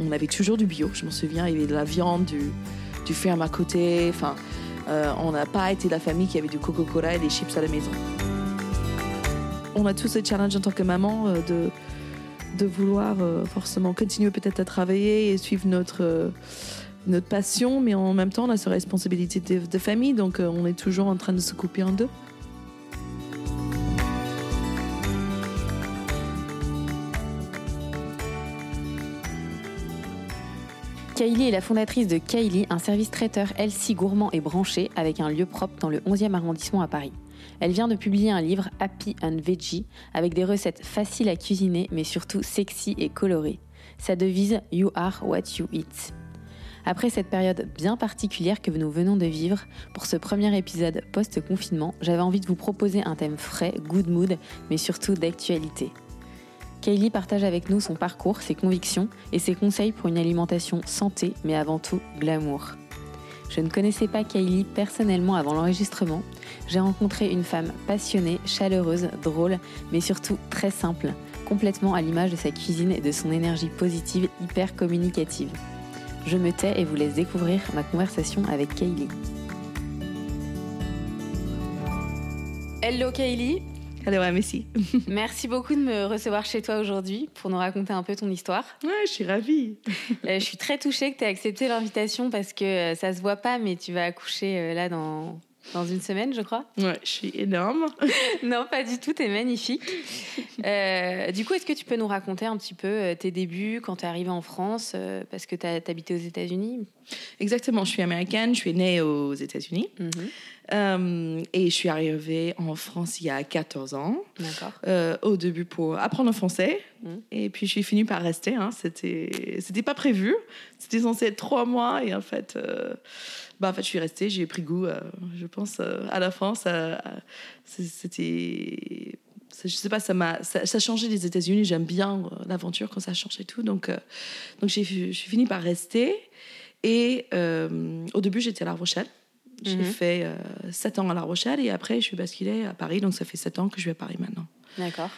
on avait toujours du bio. Je m'en souviens, il y avait de la viande, du, du ferme à côté. Enfin, euh, on n'a pas été la famille qui avait du Coca-Cola et des chips à la maison. On a tous ce challenge en tant que maman euh, de, de vouloir euh, forcément continuer peut-être à travailler et suivre notre, notre passion, mais en même temps, on a cette responsabilité de famille, donc on est toujours en train de se couper en deux. Kylie est la fondatrice de Kylie, un service traiteur healthy, gourmand et branché avec un lieu propre dans le 11e arrondissement à Paris. Elle vient de publier un livre Happy and Veggie avec des recettes faciles à cuisiner mais surtout sexy et colorées. Sa devise You are what you eat. Après cette période bien particulière que nous venons de vivre, pour ce premier épisode post-confinement, j'avais envie de vous proposer un thème frais, good mood, mais surtout d'actualité. Kaylee partage avec nous son parcours, ses convictions et ses conseils pour une alimentation santé, mais avant tout glamour. Je ne connaissais pas Kaylee personnellement avant l'enregistrement. J'ai rencontré une femme passionnée, chaleureuse, drôle, mais surtout très simple, complètement à l'image de sa cuisine et de son énergie positive hyper communicative. Je me tais et vous laisse découvrir ma conversation avec Kaylee. Hello Kaylee Merci beaucoup de me recevoir chez toi aujourd'hui pour nous raconter un peu ton histoire. Ouais, je suis ravie. Euh, je suis très touchée que tu aies accepté l'invitation parce que euh, ça se voit pas, mais tu vas accoucher euh, là dans, dans une semaine, je crois. Ouais, je suis énorme. non, pas du tout, tu es magnifique. du coup, est-ce que tu peux nous raconter un petit peu tes débuts quand tu es arrivée en France Parce que tu as habité aux États-Unis? Exactement, je suis américaine, je suis née aux États-Unis. Mhm. Euh, et je suis arrivée en France il y a 14 ans. D'accord. Euh, au début pour apprendre le français. Mmh. Et puis je suis finie par rester. Hein. C'était, c'était pas prévu. C'était censé être trois mois. Et en fait, euh, bah, en fait je suis restée. J'ai pris goût, je pense, à la France. c'était. Je sais pas, ça m'a, ça, a changé les États-Unis. J'aime bien l'aventure quand ça change et tout. Donc, donc j'ai, je suis finie par rester. Et au début, j'étais à La Rochelle. J'ai mhm. fait euh, 7 ans à La Rochelle et après, je suis basculée à Paris. Donc, ça fait 7 ans que je vais à Paris maintenant. D'accord.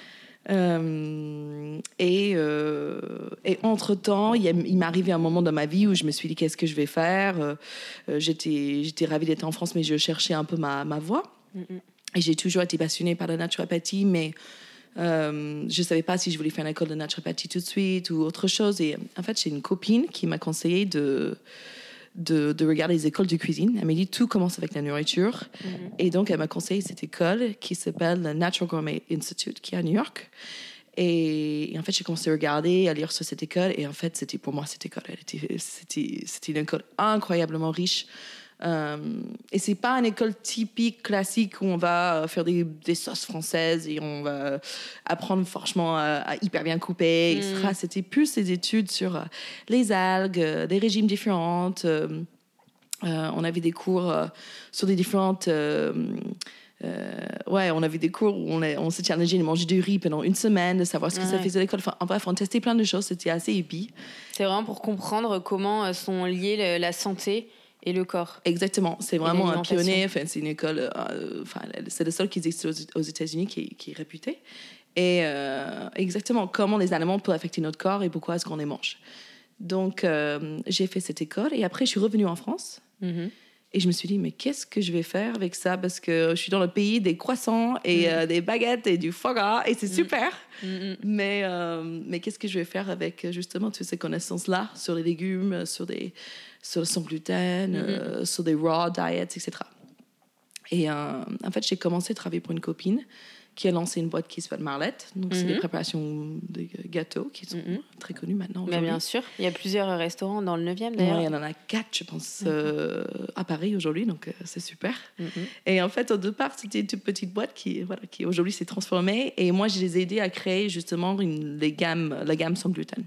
Euh, et, euh, et entre-temps, il, il m'est arrivé un moment dans ma vie où je me suis dit qu'est-ce que je vais faire? Euh, j'étais, j'étais ravie d'être en France, mais je cherchais un peu ma, ma voie. Mhm. Et j'ai toujours été passionnée par la naturopathie, mais je ne savais pas si je voulais faire une école de naturopathie tout de suite ou autre chose. Et en fait, j'ai une copine qui m'a conseillé de de, regarder les écoles de cuisine. Elle m'a dit tout commence avec la nourriture. Mhm. Et donc, elle m'a conseillé cette école qui s'appelle le Natural Gourmet Institute, qui est à New York. Et, en fait, j'ai commencé à regarder, à lire sur cette école. Et en fait, c'était pour moi, cette école, c'était une école incroyablement riche euh, et c'est pas une école typique classique où on va faire des, des sauces françaises et on va apprendre franchement à, hyper bien couper, etc. Mm. C'était plus des études sur euh, les algues, euh, des régimes différents. on avait des cours sur des différentes. ouais, on avait des cours où on, on s'est challengé de manger du riz pendant une semaine, de savoir ce que ça faisait à l'école. Enfin, en bref, on testait plein de choses, c'était assez épique. C'est vraiment pour comprendre comment sont liées la santé et le corps. Exactement. C'est vraiment un pionnier. Enfin, c'est une école. Euh, enfin, c'est le seul qui existe aux États-Unis qui, qui, est réputé. Et euh, exactement comment les aliments peuvent affecter notre corps et pourquoi est-ce qu'on les mange. Donc, euh, j'ai fait cette école et après, je suis revenue en France. Mm-hmm. Et je me suis dit, mais qu'est-ce que je vais faire avec ça? Parce que je suis dans le pays des croissants et mm. des baguettes et du foie gras et c'est mm. super. Mais, mais qu'est-ce que je vais faire avec justement toutes ces connaissances-là sur les légumes, sur des sur, sans gluten, mm-hmm. euh, sur des raw diets, etc. Et euh, en fait, j'ai commencé à travailler pour une copine qui a lancé une boîte qui s'appelle Marlette. Donc, c'est des Mhm. préparations de gâteaux qui sont Mhm. très connus maintenant. Mais bien sûr, il y a plusieurs restaurants dans le 9e Ouais, d'ailleurs. il y en a quatre, je pense, euh, à Paris aujourd'hui, donc euh, c'est super. Et en fait, au départ, c'était une toute petite boîte qui, voilà, qui aujourd'hui s'est transformée. Et moi, je les ai aidés à créer justement une, les gammes, la gamme sans gluten.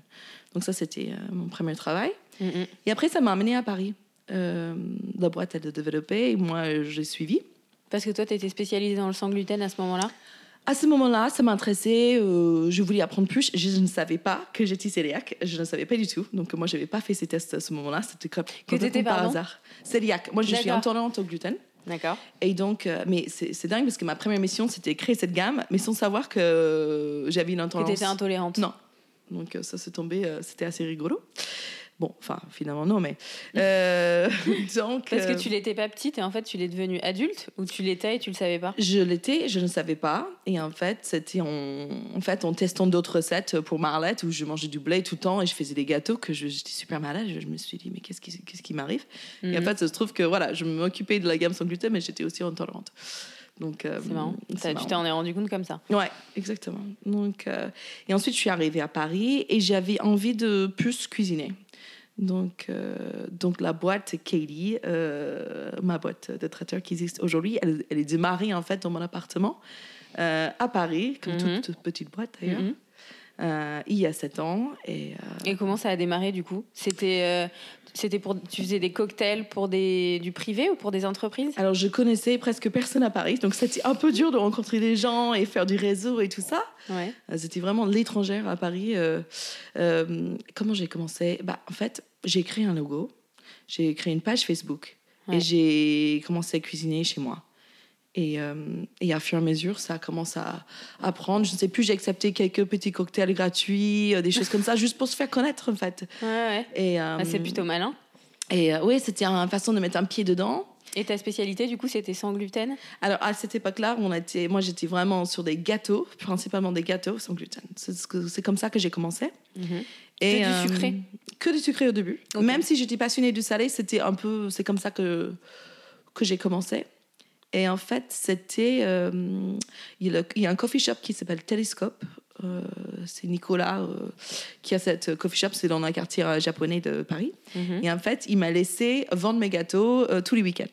Donc ça, c'était euh, mon premier travail. Et après, ça m'a amené à Paris. Euh, la boîte, elle a développé et moi, j'ai suivi. Parce que toi, tu étais spécialisée dans le sans gluten à ce moment-là? À ce moment-là, ça m'intéressait. euh, je voulais apprendre plus. Je ne savais pas que j'étais cœliaque. Je ne savais pas du tout. Donc, moi, je n'avais pas fait ces tests à ce moment-là. C'était comme- complètement par hasard. Cœliaque. Moi, je suis intolérante au gluten. D'accord. Et donc, euh, mais c'est dingue parce que ma première mission, c'était créer cette gamme, mais sans savoir que euh, j'avais une Que intolérance. tu étais intolérante. Non. Donc, ça s'est tombé, c'était assez rigolo. Bon, enfin, finalement, non, mais. euh, donc. Parce que euh, tu l'étais pas petite et en fait, tu l'es devenue adulte ou tu l'étais et tu le savais pas? Je l'étais, je ne savais pas. Et en fait, c'était en, en, fait, en testant d'autres recettes pour Marlette où je mangeais du blé tout le temps et je faisais des gâteaux que j'étais super malade. Je, je me suis dit, mais qu'est-ce qui, qu'est-ce qui m'arrive? Et en Mhm. fait, ça se trouve que voilà, je m'occupais de la gamme sans gluten, mais j'étais aussi intolérante. Donc, euh, C'est marrant. Ça, Tu marrant. t'en es rendu compte comme ça. Ouais, exactement. Donc, euh, et ensuite, je suis arrivée à Paris et j'avais envie de plus cuisiner. Donc, euh, donc la boîte Katie, euh, ma boîte de traiteur qui existe aujourd'hui, elle, elle est démarrée en fait dans mon appartement euh, à Paris, comme Mhm. toute petite boîte d'ailleurs, Mhm. Euh, il y a sept ans. Et, euh, Et comment ça a démarré du coup? C'était euh, c'était pour tu faisais des cocktails pour des du privé ou pour des entreprises? Alors, je connaissais presque personne à Paris, donc c'était un peu dur de rencontrer des gens et faire du réseau et tout ça. Ouais. C'était vraiment l'étrangère à Paris. Euh, euh, comment j'ai commencé? Bah, En fait, j'ai créé un logo, j'ai créé une page Facebook Ouais. et j'ai commencé à cuisiner chez moi. Et, euh, et à fur et à mesure, ça commence à, à prendre. Je ne sais plus, j'ai accepté quelques petits cocktails gratuits, euh, des choses comme ça, juste pour se faire connaître en fait. Ouais, ouais. Et, euh, Ah, c'est plutôt malin. Et oui, c'était une façon de mettre un pied dedans. Et ta spécialité, du coup, c'était sans gluten? Alors à cette époque-là, on était, moi j'étais vraiment sur des gâteaux, principalement des gâteaux sans gluten. C'est comme ça que j'ai commencé. Que du sucré? Que du sucré au début. Même si j'étais passionnée du salé, c'était un peu, c'est comme ça que que j'ai commencé. Et en fait, c'était, euh, il, y a un coffee shop qui s'appelle Telescope. Euh, c'est Nicolas euh, qui a cette coffee shop, c'est dans un quartier japonais de Paris. Mhm. Et en fait, il m'a laissé vendre mes gâteaux tous les week-ends.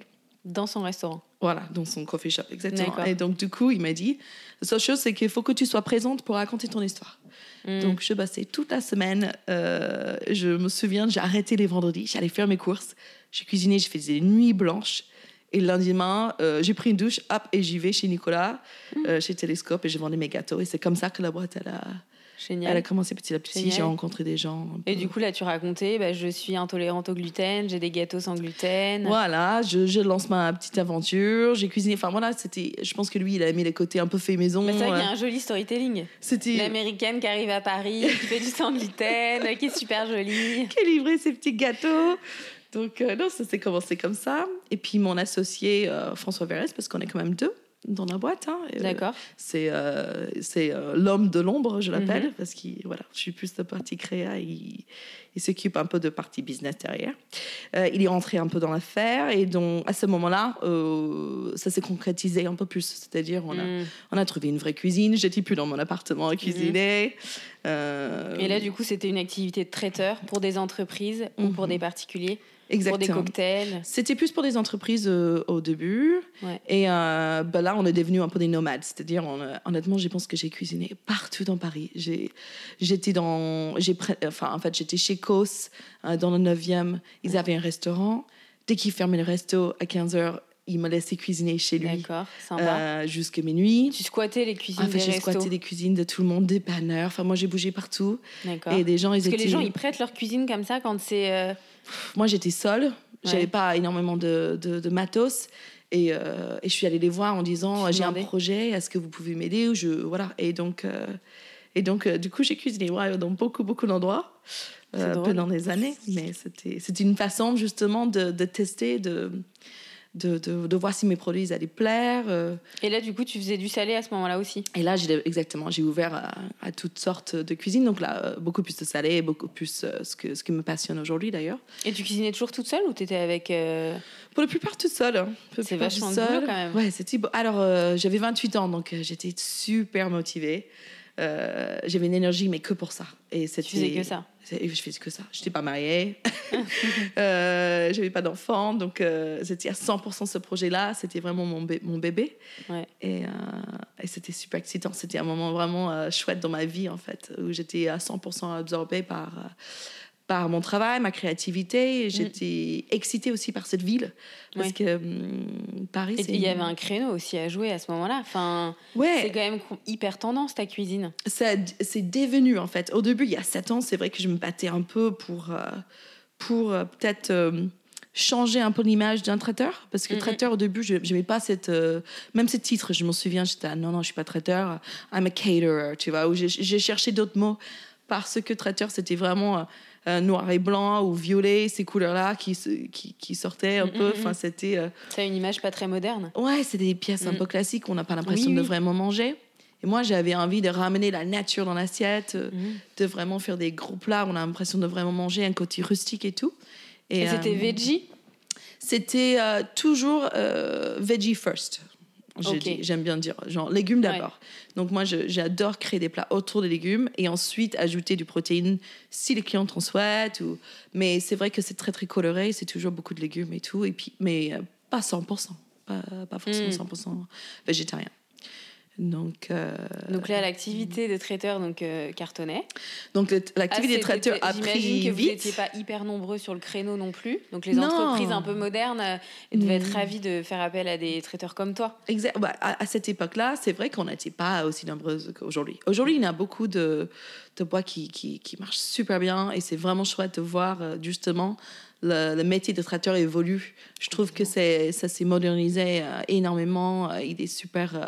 Dans son restaurant. Voilà, dans son coffee shop, exactement. D'accord. Et donc, du coup, il m'a dit, la seule chose, c'est qu'il faut que tu sois présente pour raconter ton histoire. Mhm. Donc, je passais toute la semaine. je me souviens, j'ai arrêté les vendredis, j'allais faire mes courses. J'ai cuisiné, je faisais des nuits blanches. Et le lundi matin, euh, j'ai pris une douche, hop, et j'y vais chez Nicolas, euh, chez Télescope, et j'ai vendu mes gâteaux. Et c'est comme ça que la boîte, elle a, Génial. elle a commencé petit à petit. J'ai rencontré des gens. Et du coup, là, tu racontais, bah, je suis intolérante au gluten, j'ai des gâteaux sans gluten. Voilà, je, je lance ma petite aventure. J'ai cuisiné. Enfin voilà, c'était. Je pense que lui, il a aimé les côtés un peu fait maison. Mais c'est vrai qu'il y a euh, un joli storytelling. C'était. L'américaine qui arrive à Paris, qui fait du sans gluten, qui est super jolie. qui a livré ses petits gâteaux. Donc, euh, non, ça s'est commencé comme ça. Et puis, mon associé, euh, François Vérès, parce qu'on est quand même deux dans la boîte. hein, euh, D'accord. c'est c'est l'homme de l'ombre, je l'appelle, Mhm. parce que voilà, je suis plus de partie créa, il, il s'occupe un peu de partie business derrière. Il est rentré un peu dans l'affaire et donc à ce moment-là, ça s'est concrétisé un peu plus. C'est-à-dire, on, a, Mm. on a trouvé une vraie cuisine. J'étais plus dans mon appartement à cuisiner. Euh, Et là, du coup, c'était une activité de traiteur pour des entreprises ou pour Mhm. des particuliers, pour exactement. des cocktails. C'était plus pour des entreprises euh, au début. Ouais. Et euh, ben là, on est devenus un peu des nomades. C'est-à-dire, a- honnêtement, je pense que j'ai cuisiné partout dans Paris. J'étais dans. Enfin, en fait, j'étais chez Kos, euh, dans le 9e. Ils avaient un restaurant. Dès qu'ils fermaient le resto à 15h, ils me laissaient cuisiner chez lui D'accord, sympa. euh, jusqu'à minuit. Tu squattais les cuisines En fait, des j'ai squatté des cuisines de tout le monde, des banners. Enfin, moi, j'ai bougé partout. D'accord. Et des gens, ils Parce que les gens, ils prêtent leur cuisine comme ça quand c'est... euh, Moi, j'étais seule. J'avais Ouais. pas énormément de, de, de matos. Et, euh, et je suis allée les voir en disant Tu j'ai un projet, est-ce que vous pouvez m'aider ou je voilà. Et donc euh, et donc euh, du coup j'ai cuisiné ouais, dans beaucoup beaucoup d'endroits euh, pendant des années. Mais c'était c'était une façon justement de, de tester de de, de, de voir si mes produits allaient plaire. euh. Et là, du coup, tu faisais du salé à ce moment-là aussi. Et là, exactement, j'ai ouvert à, à toutes sortes de cuisines. Donc là, euh, beaucoup plus de salé, beaucoup plus euh, ce, que, ce qui me passionne aujourd'hui d'ailleurs. Et tu cuisinais toujours toute seule ou t'étais avec. euh, Pour la plupart, toute seule. hein. C'est vachement boulot, seule. quand même. Ouais, c'était beau. Alors, euh, j'avais 28 ans, donc j'étais super motivée. Euh, j'avais une énergie, mais que pour ça. Et c'était, Tu faisais que ça. Je faisais que ça. Je n'étais pas mariée. euh, j'avais pas d'enfant. Donc, euh, c'était à 100% ce projet-là. C'était vraiment mon, bé- mon bébé. Ouais. Et, euh, et c'était super excitant. C'était un moment vraiment euh, chouette dans ma vie, en fait, où j'étais à 100% absorbée par, par mon travail, ma créativité. J'étais excitée aussi par cette ville. Parce Ouais. que hum, Paris, Et c'est. il y avait un créneau aussi à jouer à ce moment-là. Enfin, Ouais. c'est quand même hyper tendance ta cuisine. ça c'est devenu en fait. Au début, il y a sept ans, c'est vrai que je me battais un peu pour, euh, pour euh, peut-être euh, changer un peu l'image d'un traiteur. Parce que Mhm. traiteur, au début, je n'aimais pas cette, euh, même ce titre. Je m'en souviens, j'étais ah, non, non, je suis pas traiteur, I'm a caterer, tu vois, j'ai j'ai cherché d'autres mots. Parce que traiteur, c'était vraiment euh, noir et blanc ou violet, ces couleurs-là qui, se- qui, qui sortaient un Mhm, peu. mhm. Enfin, c'était. euh, a une image pas très moderne. Ouais, c'est des pièces un Mm. peu classiques, on n'a pas l'impression Oui, de oui. vraiment manger. Et moi, j'avais envie de ramener la nature dans l'assiette, euh, de vraiment faire des gros plats on a l'impression de vraiment manger, un côté rustique et tout. Et, c'était veggie? C'était toujours veggie first. J'aime bien dire, genre légumes d'abord. Donc moi, j'adore créer des plats autour des légumes et ensuite ajouter du protéine si les clients en souhaitent. Ou... Mais c'est vrai que c'est très très coloré, c'est toujours beaucoup de légumes et tout. Et puis, mais euh, pas 100%, pas, pas forcément Mm. 100% végétarien. Donc, euh, Donc là, l'activité de traiteur donc euh, cartonnait. donc Ah, l'activité de c'était- traiteur a J'imagine pris que vous n'étiez pas hyper nombreux sur le créneau non plus. Donc les Non. entreprises un peu modernes euh, devaient être Mm. ravies de faire appel à des traiteurs comme toi. Exact. Bah, à, à cette époque-là, c'est vrai qu'on n'était pas aussi nombreuses qu'aujourd'hui. Aujourd'hui, il y a beaucoup de, de bois qui, qui, qui marchent super bien et c'est vraiment chouette de voir justement le, le métier de traiteur évolue. Je trouve que ça s'est modernisé euh, énormément. Il est super. euh,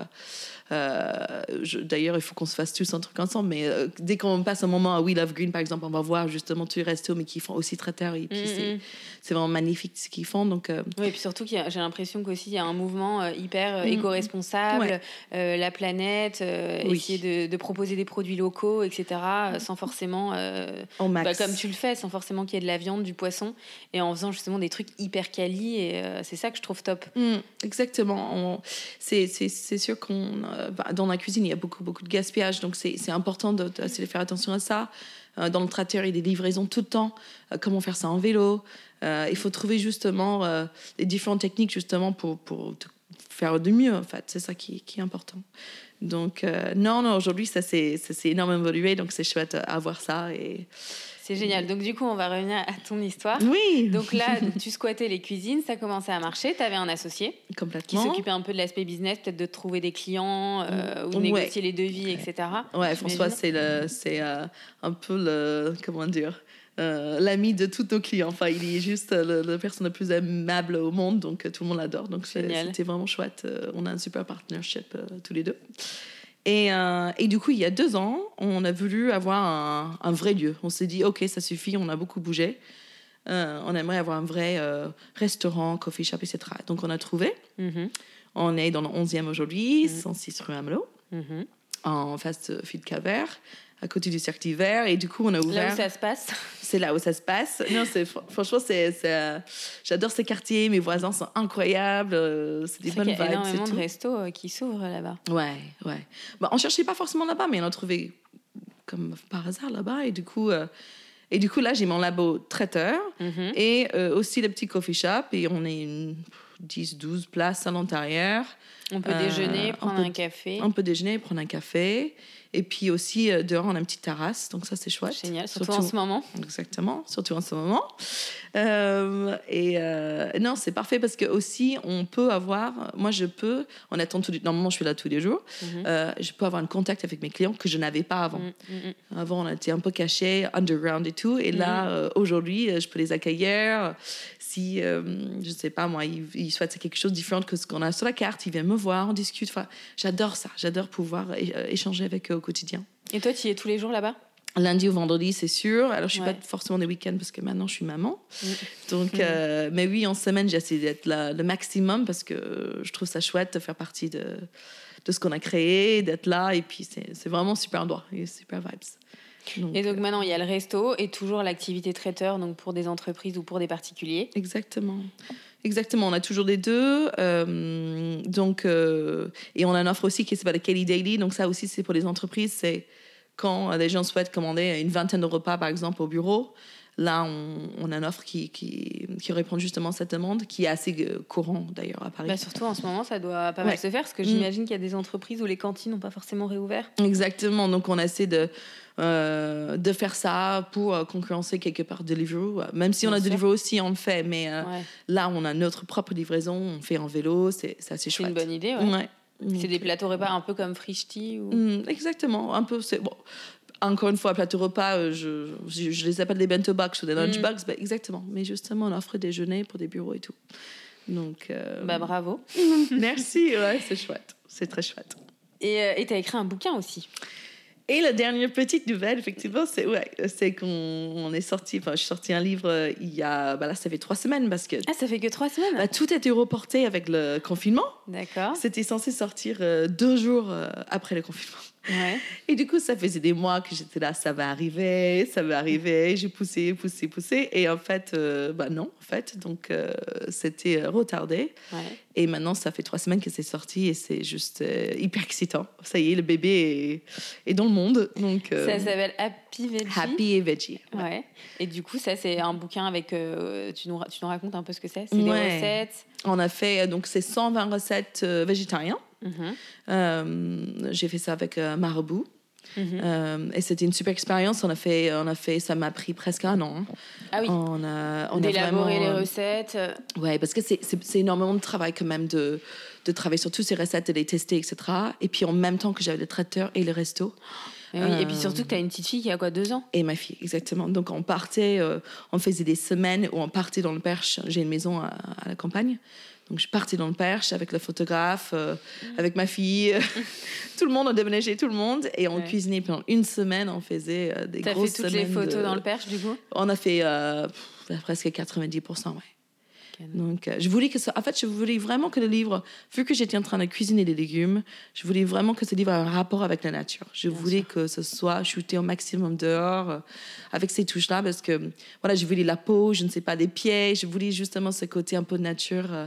je- D'ailleurs, il faut qu'on se fasse tous un truc ensemble. Mais euh, dès qu'on passe un moment à We Love Green, par exemple, on va voir justement tous les restos, mais qui font aussi traiteur. Et puis, Mm, c'est, mm. c'est vraiment magnifique ce qu'ils font. Donc, euh, Oui, et puis surtout, qu'il y a- j'ai l'impression qu'aussi il y a un mouvement euh, hyper euh, Mm. éco-responsable, Ouais. euh, la planète, euh, Oui. essayer de, de proposer des produits locaux, etc., euh, sans forcément, euh, au max. bah, comme tu le fais, sans forcément qu'il y ait de la viande, du poisson, et en faisant justement des trucs hyper quali, et euh, c'est ça que je trouve top. Mm, exactement. On- C'est, c'est, c'est sûr qu'on euh, bah, dans la cuisine il y a beaucoup beaucoup de gaspillage, donc c'est, important de, de, faire attention à ça. Euh, dans le traiteur, il y a des livraisons tout le temps. Euh, comment faire ça en vélo? Il faut trouver justement les différentes techniques justement pour pour faire de mieux. En fait, c'est ça qui, qui est important. Donc non non aujourd'hui ça s'est énormément évolué, donc c'est chouette à voir ça et C'est génial. Donc du coup, on va revenir à ton histoire. oui Donc là, tu squattais les cuisines, ça commençait à marcher, tu avais un associé qui s'occupait un peu de l'aspect business, peut-être de trouver des clients euh, ou de Ouais. négocier les devis, etc. Ouais. François, c'est euh, un peu le, comment dire, euh, l'ami de tous nos clients. Enfin, il est juste euh, la personne la plus aimable au monde, donc euh, tout le monde l'adore. Donc c'était vraiment chouette. Euh, on a un super partnership euh, tous les deux. Et, euh, et du coup, il y a deux ans, on a voulu avoir un, un vrai lieu. On s'est dit, ok, ça suffit, on a beaucoup bougé. Euh, on aimerait avoir un vrai euh, restaurant, coffee shop, etc. Donc on a trouvé. Mhm, On est dans le 11e aujourd'hui, Mhm. 106 rue Amelot mhm. en face de Fil Cavert, à côté du cercle d'hiver. Et du coup, on a Là ouvert. où ça se passe. C'est là où ça se passe. Non, c'est fr- franchement, c'est, euh, j'adore ces quartiers. Mes voisins sont incroyables. euh, C'est des bonnes qu'il y a vibes. énormément de restos euh, qui s'ouvrent là-bas. Ouais, ouais. Bah, on cherchait pas forcément là-bas, mais on a trouvé comme par hasard là-bas. Et du coup, euh, et du coup là, j'ai mon labo traiteur Mhm. et euh, aussi le petit coffee shop. Et on est une 10, 12 places à l'intérieur. On peut Euh, déjeuner, on prendre peut- un café. On peut déjeuner, prendre un café. Et puis aussi, euh, dehors, on a une petite terrasse. Donc ça, c'est chouette. Génial, surtout, en ce moment. Exactement, surtout en ce moment. Euh, et euh, non, c'est parfait parce que aussi, on peut avoir. Moi, je peux. On attend tout. Normalement, je suis là tous les jours. Mhm. Euh, je peux avoir un contact avec mes clients que je n'avais pas avant. Mm, mm, mm. Avant, on était un peu caché, underground et tout. Et là, euh, aujourd'hui, euh, je peux les accueillir. Si, euh, je ne sais pas, moi, ils, ils souhaitent quelque chose de différent que ce qu'on a sur la carte, ils viennent me voir, on discute. Enfin, j'adore ça. J'adore pouvoir euh, échanger avec eux au quotidien. Et toi, tu y es tous les jours là-bas? Lundi au vendredi, c'est sûr. Alors, je suis Ouais. pas forcément des week-ends parce que maintenant, je suis maman. Mm. Donc, euh, mais oui, en semaine, j'essaie d'être là le maximum parce que je trouve ça chouette de faire partie de, de ce qu'on a créé, d'être là. Et puis, c'est vraiment super endroit et super vibes. Donc, Et donc maintenant, il y a le resto et toujours l'activité traiteur, donc pour des entreprises ou pour des particuliers. Exactement. Exactement, on a toujours les deux. euh, donc, euh, et on a une offre aussi qui s'appelle Kelly Daily. Donc, ça aussi, c'est pour les entreprises. C'est quand euh, les gens souhaitent commander une vingtaine de repas, par exemple, au bureau. Là, on, on a une offre qui, qui, qui répond justement à cette demande, qui est assez euh, courant d'ailleurs à Paris. Bah, surtout en ce moment, ça doit pas mal Ouais. se faire parce que Mm. j'imagine qu'il y a des entreprises où les cantines n'ont pas forcément réouvert. Exactement. Donc, on essaie de, euh, de faire ça pour euh, concurrencer quelque part Deliveroo. Même si on a sûr. Deliveroo aussi, on le fait. Mais euh, Ouais. là, on a notre propre livraison. On fait en vélo. C'est c'est assez C'est chouette. une bonne idée. ouais. Ouais. C'est des plateaux repas un peu comme Frischti ou... Mm, exactement. Un peu. C'est bon. Encore une fois, plateau repas, euh, je, je, je les appelle des bento box ou des lunch Mm. box. ben, exactement. Mais justement, on offre déjeuner pour des bureaux et tout. Donc, euh, Bah bravo. merci. Ouais, c'est chouette. C'est très chouette. Et euh, et t'as écrit un bouquin aussi. Et la dernière petite nouvelle, effectivement, c'est ouais, c'est qu'on on est sorti. Enfin, je suis sorti un livre il y a. Bah là, ça fait trois semaines parce que Ah, ça fait que trois semaines bah, tout a été reporté avec le confinement. D'accord. C'était censé sortir euh, deux jours euh, après le confinement. Ouais. Et du coup, ça faisait des mois que j'étais là, ça va arriver, ça va arriver. J'ai poussé, poussé, poussé. Et en fait, euh, bah non, en fait. Donc, euh, c'était euh, retardé. ouais. Et maintenant, ça fait trois semaines que c'est sorti et c'est juste euh, hyper excitant. Ça y est, le bébé est, est dans le monde. Donc, Ça s'appelle Happy Veggie. happy et veggie. Ouais. Et du coup, ça, c'est un bouquin avec. tu, nous, tu nous racontes un peu ce que c'est? C'est des recettes? On a fait, donc, c'est 120 recettes végétariennes. Mhm. Euh, J'ai fait ça avec euh, Marabout. Mhm. Euh, et c'était une super expérience. On a fait, on a fait ça m'a pris presque un an. Ah oui. On a, on a D'élaborer vraiment, les recettes. Ouais, parce que c'est- c'est c'est énormément de travail quand même de, de travailler sur toutes ces recettes, de les tester, etc. Et puis en même temps que j'avais le traiteur et le resto. Oui, Et puis surtout que tu as une petite fille qui a quoi, deux ans? Et ma fille, exactement. Donc on partait, euh, on faisait des semaines où on partait dans le Perche. J'ai une maison à, à la campagne. Donc je partais dans le Perche avec le photographe, euh, Mmh. avec ma fille. tout le monde, on déménageait tout le monde. Et on Ouais. cuisinait pendant une semaine. On faisait euh, des T'as fait grosses toutes les semaines photos de- dans le perche, du coup? On a fait euh, presque 90%, ouais. Donc, euh, je voulais que ça. En fait, je voulais vraiment que le livre, vu que j'étais en train de cuisiner des légumes, je voulais vraiment que ce livre ait un rapport avec la nature. Je Bien voulais que ce soit shooté au maximum dehors, euh, avec ces touches-là, parce que, voilà, je voulais la peau, je ne sais pas, des pieds, je voulais justement ce côté un peu de nature. euh,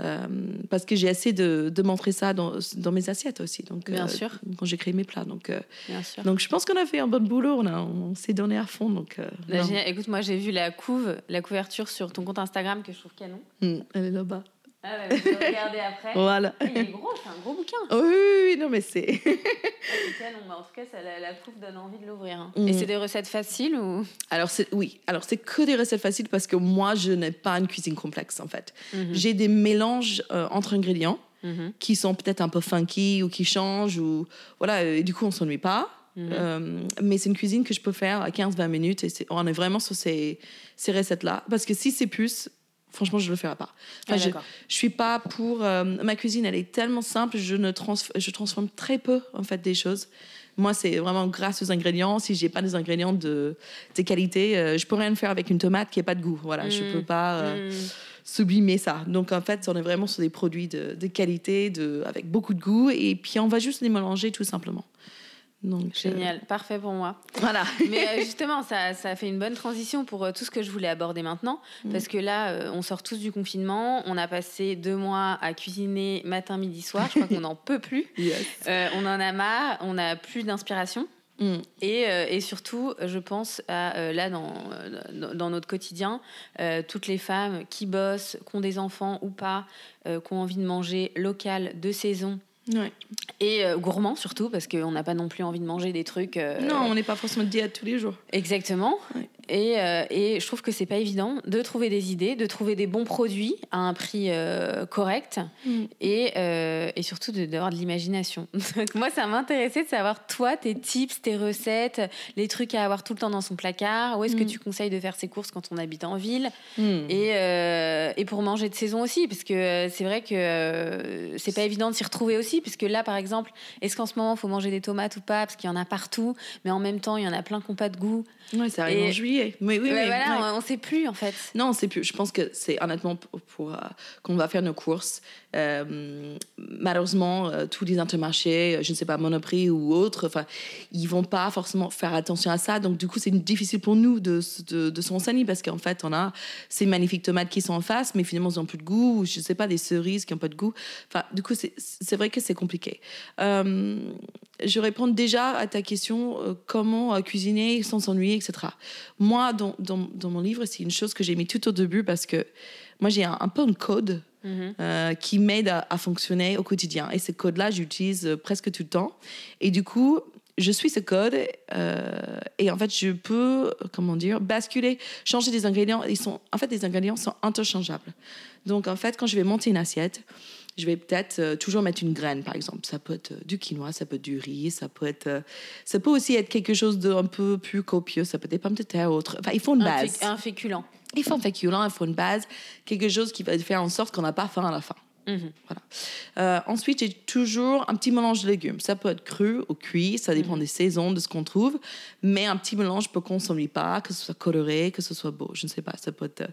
euh, parce que j'ai essayé de, de montrer ça dans, dans mes assiettes aussi. Donc, Bien euh, sûr. Quand j'ai créé mes plats. Donc, euh, Bien sûr. donc je pense qu'on a fait un bon boulot. On, on s'est donné à fond. Donc, Bah. Écoute, moi j'ai vu la couve, la couverture sur ton compte Instagram que je trouve canon. Hum, elle est là-bas. Ah ouais, regarder après. Voilà. Ah, Il est gros, c'est un gros bouquin. Oui, oui, oui, non, mais c'est. Mais en tout cas, ça, la, la donne envie de l'ouvrir. hein. Mm. Et c'est des recettes faciles ou? Alors, c'est, oui, alors c'est que des recettes faciles parce que moi, je n'ai pas une cuisine complexe, en fait. Mhm. J'ai des mélanges euh, entre ingrédients Mhm. qui sont peut-être un peu funky ou qui changent, ou voilà, et du coup, on s'ennuie pas. Mhm. Euh, mais c'est une cuisine que je peux faire à 15-20 minutes et c'est, on est vraiment sur ces, ces recettes-là. Parce que si c'est plus, franchement, je ne le ferai pas. Enfin, Ah, je, je suis pas pour. euh, ma cuisine, elle est tellement simple, je ne trans, je transforme très peu en fait des choses. Moi, c'est vraiment grâce aux ingrédients. Si j'ai pas des ingrédients de, de qualité, euh, je peux rien faire avec une tomate qui a pas de goût. Voilà, je Mm. peux pas euh, Mhm. sublimer ça. Donc en fait, on est vraiment sur des produits de, de qualité, de, avec beaucoup de goût, et puis on va juste les mélanger tout simplement. Donc euh, Génial, parfait pour moi. voilà. Mais euh, justement, ça, ça fait une bonne transition pour euh, tout ce que je voulais aborder maintenant. Mm. Parce que là, on sort tous du confinement. On a passé deux mois à cuisiner matin, midi, soir. Je crois qu'on n'en peut plus. Yes. Euh, on en a marre. On n'a plus d'inspiration. Mm. Et, euh, et surtout, je pense à euh, là dans, dans, dans notre quotidien, euh, toutes les femmes qui bossent, qui ont des enfants ou pas, qui ont envie de manger local, de saison Ouais. et euh, gourmand surtout, parce qu'on n'a pas non plus envie de manger des trucs. euh, Non, on n'est pas forcément diète tous les jours. Exactement. Ouais. Et, euh, et, je trouve que c'est pas évident de trouver des idées, de trouver des bons produits à un prix euh, correct mm. et, euh, et, surtout d'avoir de, l'imagination. Moi, ça m'intéressait de savoir, toi, tes tips, tes recettes, les trucs à avoir tout le temps dans son placard. Où est-ce que mm. tu conseilles de faire ses courses quand on habite en ville mm. et, et, pour manger de saison aussi, parce que c'est vrai que c'est pas évident de s'y retrouver aussi, puisque là, par exemple, est-ce qu'en ce moment, il faut manger des tomates ou pas? Parce qu'il y en a partout, mais en même temps, il y en a plein qui n'ont pas de goût. Ouais, ça arrive en juillet. Mais oui, mais voilà, on ne sait plus en fait. Non, on sait plus. Je pense que c'est honnêtement pour, pour euh, qu'on va faire nos courses. Euh, malheureusement, euh, tous les intermarchés, je ne sais pas, Monoprix ou autres, enfin, ils vont pas forcément faire attention à ça. Donc du coup, c'est difficile pour nous de, de, de se renseigner parce qu'en fait, on a ces magnifiques tomates qui sont en face, mais finalement, ils n'ont plus de goût. Ou, je ne sais pas, des cerises qui n'ont pas de goût. Enfin, du coup, c'est vrai que c'est compliqué. je réponds déjà à ta question comment cuisiner sans s'ennuyer, etc. Moi, dans, dans, mon livre, c'est une chose que j'ai mis tout au début parce que moi, j'ai un, peu un code mhm. euh, qui m'aide à, fonctionner au quotidien. Et ce code-là, j'utilise euh, presque tout le temps. Et du coup, je suis ce code euh, et en fait, je peux, comment dire, basculer, changer des ingrédients. Ils sont, en fait, les ingrédients sont interchangeables. Donc, en fait, quand je vais monter une assiette, je vais peut-être euh, toujours mettre une graine, par exemple. Ça peut être euh, du quinoa, ça peut être du riz, ça peut être, euh, ça peut aussi être quelque chose d'un peu plus copieux. Ça peut être des pommes de terre, autre. Enfin, il faut une base. Un, féculent. Il faut un féculent, il faut une base, quelque chose qui va faire en sorte qu'on n'a pas faim à la fin. Mhm. Voilà. Euh, ensuite, j'ai toujours un petit mélange de légumes. Ça peut être cru ou cuit, ça dépend mhm. des saisons, de ce qu'on trouve. Mais un petit mélange peut qu'on s'ennuie pas, que ce soit coloré, que ce soit beau. Je ne sais pas, ça peut être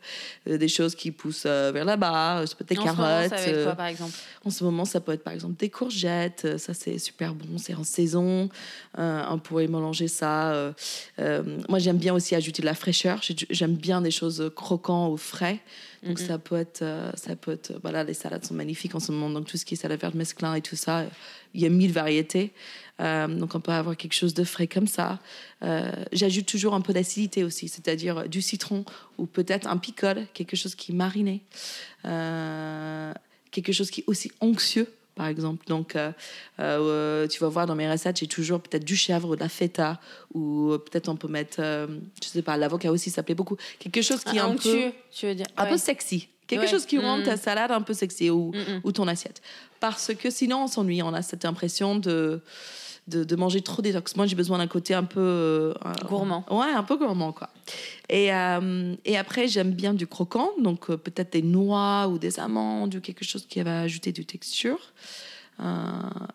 euh, des choses qui poussent euh, vers là-bas, ça peut être des carottes. En ce moment, ça va être quoi, par exemple? En ce moment, ça peut être par exemple des courgettes. Ça, c'est super bon, c'est en saison. on pourrait mélanger ça. moi, j'aime bien aussi ajouter de la fraîcheur. J'aime bien des choses croquantes ou frais. Donc ça peut être, euh, ça peut être, voilà, les salades sont magnifiques en ce moment. Donc tout ce qui est salade verte mesclin et tout ça, il y a mille variétés. Euh, donc on peut avoir quelque chose de frais comme ça. Euh, j'ajoute toujours un peu d'acidité aussi, c'est-à-dire du citron ou peut-être un picole, quelque chose qui est mariné, quelque chose qui est aussi onctueux par exemple. Donc, euh, euh, tu vas voir dans mes recettes, j'ai toujours peut-être du chèvre, de la feta, ou peut-être on peut mettre, euh, je sais pas, l'avocat aussi, ça plaît beaucoup. Quelque chose qui est un, peu, tu veux dire. un peu sexy. Quelque chose qui rend ta mm. salade un peu sexy ou, mm, mm. ou ton assiette. Parce que sinon, on s'ennuie. On a cette impression de de, manger trop détox. Moi, j'ai besoin d'un côté un peu... Euh, gourmand. Ouais, un peu gourmand, quoi. Et, euh, et après, j'aime bien du croquant, donc euh, peut-être des noix ou des amandes ou quelque chose qui va ajouter du texture.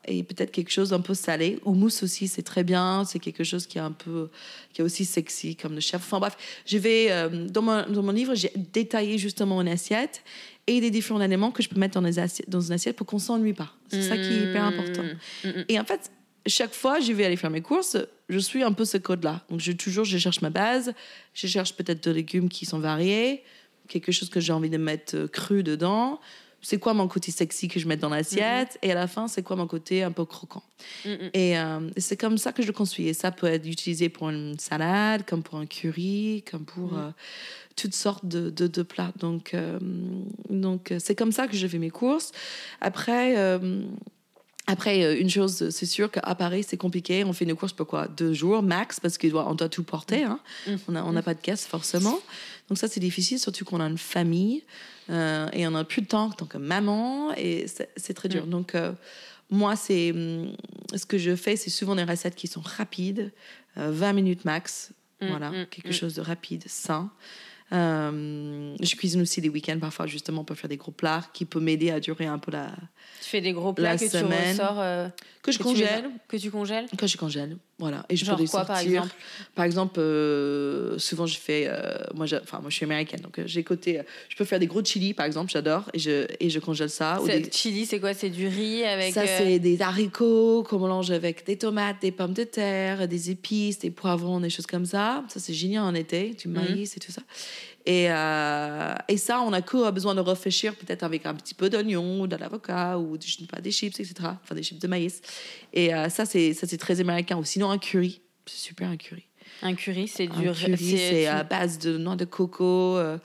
et peut-être quelque chose un peu salé. Ou mousse aussi, c'est très bien. C'est quelque chose qui est un peu, qui est aussi sexy, comme le chef. Enfin bref, je vais, dans, mon, dans mon livre, j'ai détaillé justement une assiette et des différents éléments que je peux mettre dans, les assiettes, dans une assiette pour qu'on s'ennuie pas. C'est ça qui est hyper mmh. important. Mmh. Et en fait, chaque fois, je vais aller faire mes courses, je suis un peu ce code-là. Donc, je, toujours, je cherche ma base, je cherche peut-être des légumes qui sont variés, quelque chose que j'ai envie de mettre euh, cru dedans. C'est quoi mon côté sexy que je mets dans l'assiette? Mm-hmm. Et à la fin, c'est quoi mon côté un peu croquant? Mm-hmm. Et euh, c'est comme ça que je le construis. Et ça peut être utilisé pour une salade, comme pour un curry, comme pour mm. euh, toutes sortes de, de, plats. Donc, donc c'est comme ça que je fais mes courses. Après après, euh, une chose, c'est sûr qu'à Paris, c'est compliqué. On fait une course pour quoi? Deux jours max, parce qu'on doit, on tout porter. Hein. Mm. On n'a on a pas de caisse, forcément. Donc ça, c'est difficile, surtout qu'on a une famille euh, et on n'a plus de temps en tant que maman. Et c'est très dur. Mm. Donc, euh, moi, c'est mm, ce que je fais, c'est souvent des recettes qui sont rapides, 20 minutes max. voilà, quelque chose de rapide, sain. Je cuisine aussi des week-ends parfois justement pour faire des gros plats qui peut m'aider à durer un peu la, tu fais des gros plats que tu ressors. Euh, que je congèle. que tu congèles? Que je congèle. Voilà. Et je Genre peux les quoi, par exemple? Par exemple, euh, souvent je fais. Euh, moi, enfin, moi, je suis américaine, donc j'ai côté. je peux faire des gros chili, par exemple, j'adore, et je, et je congèle ça. Ou des... Chili, c'est quoi? C'est du riz avec. Ça, c'est des haricots qu'on mélange avec des tomates, des pommes de terre, des épices, des poivrons, des choses comme ça. Ça, c'est génial en été, du mhm. maïs et tout ça. Et, et ça, on a que besoin de réfléchir peut-être avec un petit peu d'oignon, de l'avocat, ou je ne sais pas, des chips, etc. Enfin, des chips de maïs. Et ça, c'est ça c'est très américain. Ou sinon, un curry. C'est super, un curry. Un curry, c'est Un du. curry, c'est à base de noix de coco, euh,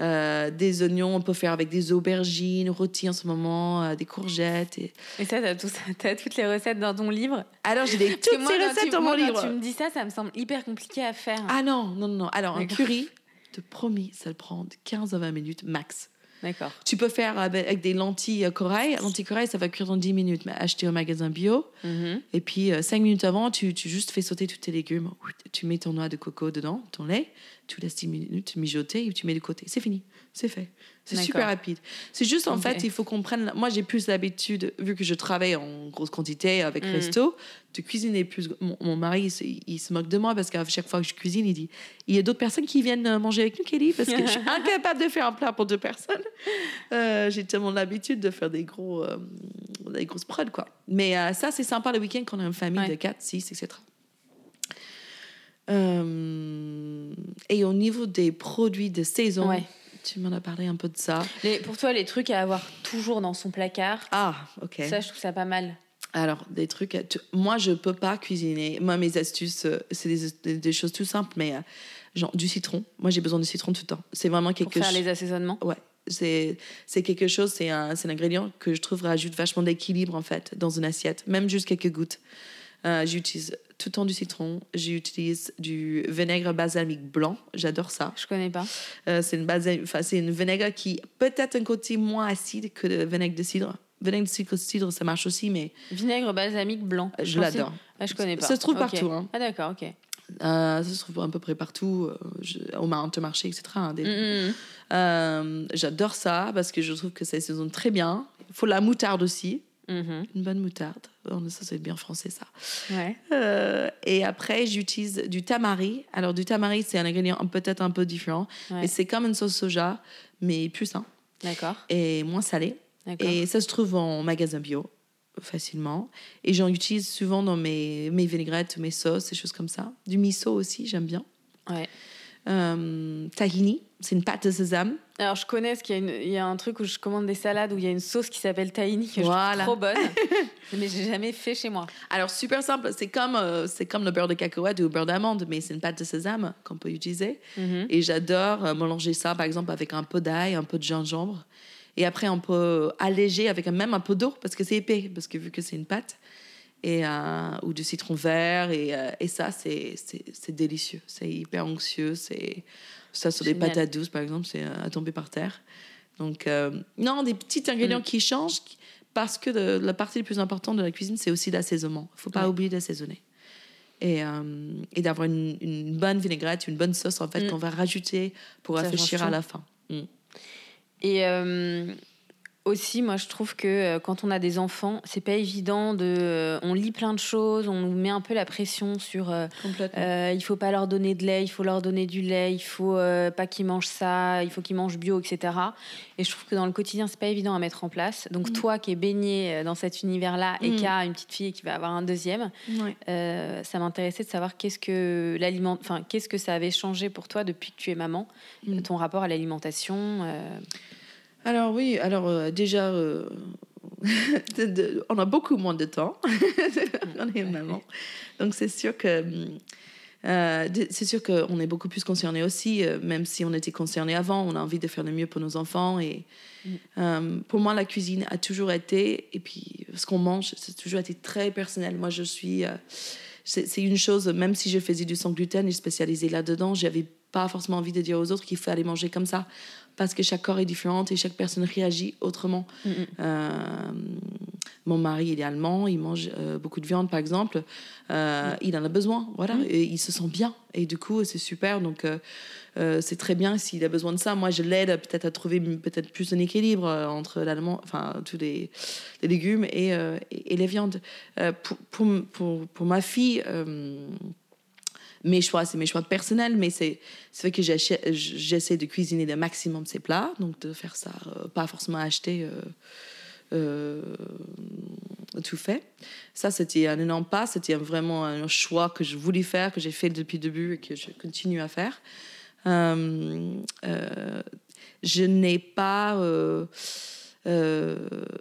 euh, des oignons. On peut faire avec des aubergines rôties en ce moment, euh, des courgettes. Et... Et ça, t'as, tout, t'as toutes les recettes dans ton livre? Alors, j'ai toutes moi, ces recettes tu- dans mon moi, livre. Quand tu me dis ça, ça me semble hyper compliqué à faire. Ah non, non, non. Alors, un curry, te promis, ça prend 15 à 20 minutes max. D'accord. Tu peux faire avec, des lentilles euh, corail. Lentilles corail, ça va cuire dans 10 minutes, mais acheter au magasin bio. Mhm. Et puis, 5 minutes avant, tu, tu juste fais sauter tous tes légumes. Tu mets ton noix de coco dedans, ton lait. Tu laisses 10 minutes mijoter et tu mets de côté. C'est fini. C'est fait. C'est super rapide. C'est juste, en fait, il faut qu'on prenne... Moi, j'ai plus l'habitude, vu que je travaille en grosse quantité avec Mhm. resto, de cuisiner plus. Mon, mon mari, il se, il se moque de moi parce qu'à chaque fois que je cuisine, il dit il y a d'autres personnes qui viennent euh, manger avec nous, Kelly, parce que je suis incapable de faire un plat pour deux personnes. Euh, j'ai tellement l'habitude de faire des gros, euh, des grosses prods, quoi. Mais euh, ça, c'est sympa le week-end quand on a une famille Ouais. de 4, 6, etc. Et au niveau des produits de saison, Ouais. Tu m'en as parlé un peu de ça. Les- pour toi, les trucs à avoir toujours dans son placard, Ah, ok. ça, je trouve ça pas mal. Alors, des trucs. à- Moi, je peux pas cuisiner. Moi, mes astuces, euh, c'est des, des- des choses tout simples, mais euh, genre du citron. Moi, j'ai besoin de citron tout le temps. C'est vraiment Pour quelque faire chose. les assaisonnements. Ouais, c'est quelque chose, c'est un, un ingrédient que je trouve rajoute vachement d'équilibre en fait dans une assiette, même juste quelques gouttes. Euh, J'utilise tout le temps du citron, j'utilise du vinaigre balsamique blanc, j'adore ça. Je connais pas. Euh, c'est une, enfin, c'est une vinaigre qui peut-être un côté moins acide que le vinaigre de cidre. Vinaigre de cidre, cidre ça marche aussi, mais Vinaigre balsamique blanc. je l'adore. Ah, je connais pas. Ça se trouve Ok. partout, hein. Ah, d'accord, ok. Euh, ça se trouve à peu près partout, euh, je- au marché, etc. hein, des- Mm, mm. Euh, J'adore ça parce que je trouve que ça saisonne très bien. Il faut la moutarde aussi. Mhm. Une bonne moutarde. Oh, ça, c'est bien français, ça. Ouais. Euh, et après, j'utilise du tamari. Alors, du tamari, c'est un ingrédient peut-être un peu différent. Ouais. Mais c'est comme une sauce soja, mais plus sain D'accord. et moins salé. Et ça se trouve en magasin bio, facilement. Et j'en utilise souvent dans mes, mes vinaigrettes, mes sauces, des choses comme ça. Du miso aussi, j'aime bien. Ouais. Euh, tahini, c'est une pâte de sésame. Alors, je connais parce qu'il y, a une- il y a un truc où je commande des salades où il y a une sauce qui s'appelle tahini que Voilà. je trouve trop bonne. mais j'ai jamais fait chez moi. Alors, super simple. C'est comme, euh, c'est comme le beurre de cacahuète ou le beurre d'amande, mais c'est une pâte de sésame qu'on peut utiliser. Mhm. Et j'adore euh, mélanger ça, par exemple, avec un peu d'ail, un peu de gingembre. Et après, on peut alléger avec même un peu d'eau, parce que c'est épais, parce que vu que c'est une pâte. Et, euh, ou du citron vert. Et, et ça, c'est, c'est, c'est délicieux. C'est hyper anxieux. C'est, ça, sur des patates douces, par exemple, c'est euh, à tomber par terre. Donc, euh, non, des petits ingrédients Mm. qui changent, parce que la partie la plus importante de la cuisine, c'est aussi l'assaisonnement. Il ne faut pas Ouais. oublier d'assaisonner. Et, euh, et d'avoir une, une bonne vinaigrette, une bonne sauce, en fait, Mm. qu'on va rajouter pour rafraîchir à la fin. Mm. Et euh, aussi, moi, je trouve que euh, quand on a des enfants, c'est pas évident de. euh, on lit plein de choses, on nous met un peu la pression sur. euh, Complètement. euh, il faut pas leur donner de lait, il faut leur donner du lait, il faut euh, pas qu'ils mangent ça, il faut qu'ils mangent bio, etc. Et je trouve que dans le quotidien, c'est pas évident à mettre en place. Donc Mm. toi qui es baigné dans cet univers-là et Mm. qui a une petite fille et qui va avoir un deuxième, Ouais. euh, ça m'intéressait de savoir qu'est-ce que l'aliment, enfin qu'est-ce que ça avait changé pour toi depuis que tu es maman, Mm. ton rapport à l'alimentation. Alors oui, alors euh, déjà, euh, de- de- on a beaucoup moins de temps. on est maman. Donc c'est sûr que... euh, c'est sûr qu'on est beaucoup plus concerné aussi, même si on était concerné avant, on a envie de faire le mieux pour nos enfants. Et Mm. pour moi, la cuisine a toujours été, et puis ce qu'on mange, c'est toujours été très personnel. Moi, je suis, c'est une chose, même si je faisais du sans gluten et spécialisé là-dedans, j'avais pas forcément envie de dire aux autres qu'il fallait manger comme ça, parce que chaque corps est différent et chaque personne réagit autrement. mm, mm. Euh, mon mari, il est allemand, il mange euh, beaucoup de viande, par exemple. Euh, Il en a besoin, voilà, Mm. et il se sent bien. Et du coup, c'est super. Donc, c'est très bien s'il a besoin de ça. Moi, je l'aide peut-être à trouver peut-être plus un équilibre entre l'allemand, enfin, tous les, les légumes et, et, et les viandes. Pour, pour, pour, pour ma fille, mes choix, c'est mes choix personnels, mais c'est vrai que j'essaie de cuisiner le maximum de ses plats, donc de faire ça, euh, pas forcément acheter euh, euh, tout fait. Ça, c'était un énorme pas, c'était vraiment un choix que je voulais faire, que j'ai fait depuis le début et que je continue à faire. Euh, je n'ai pas...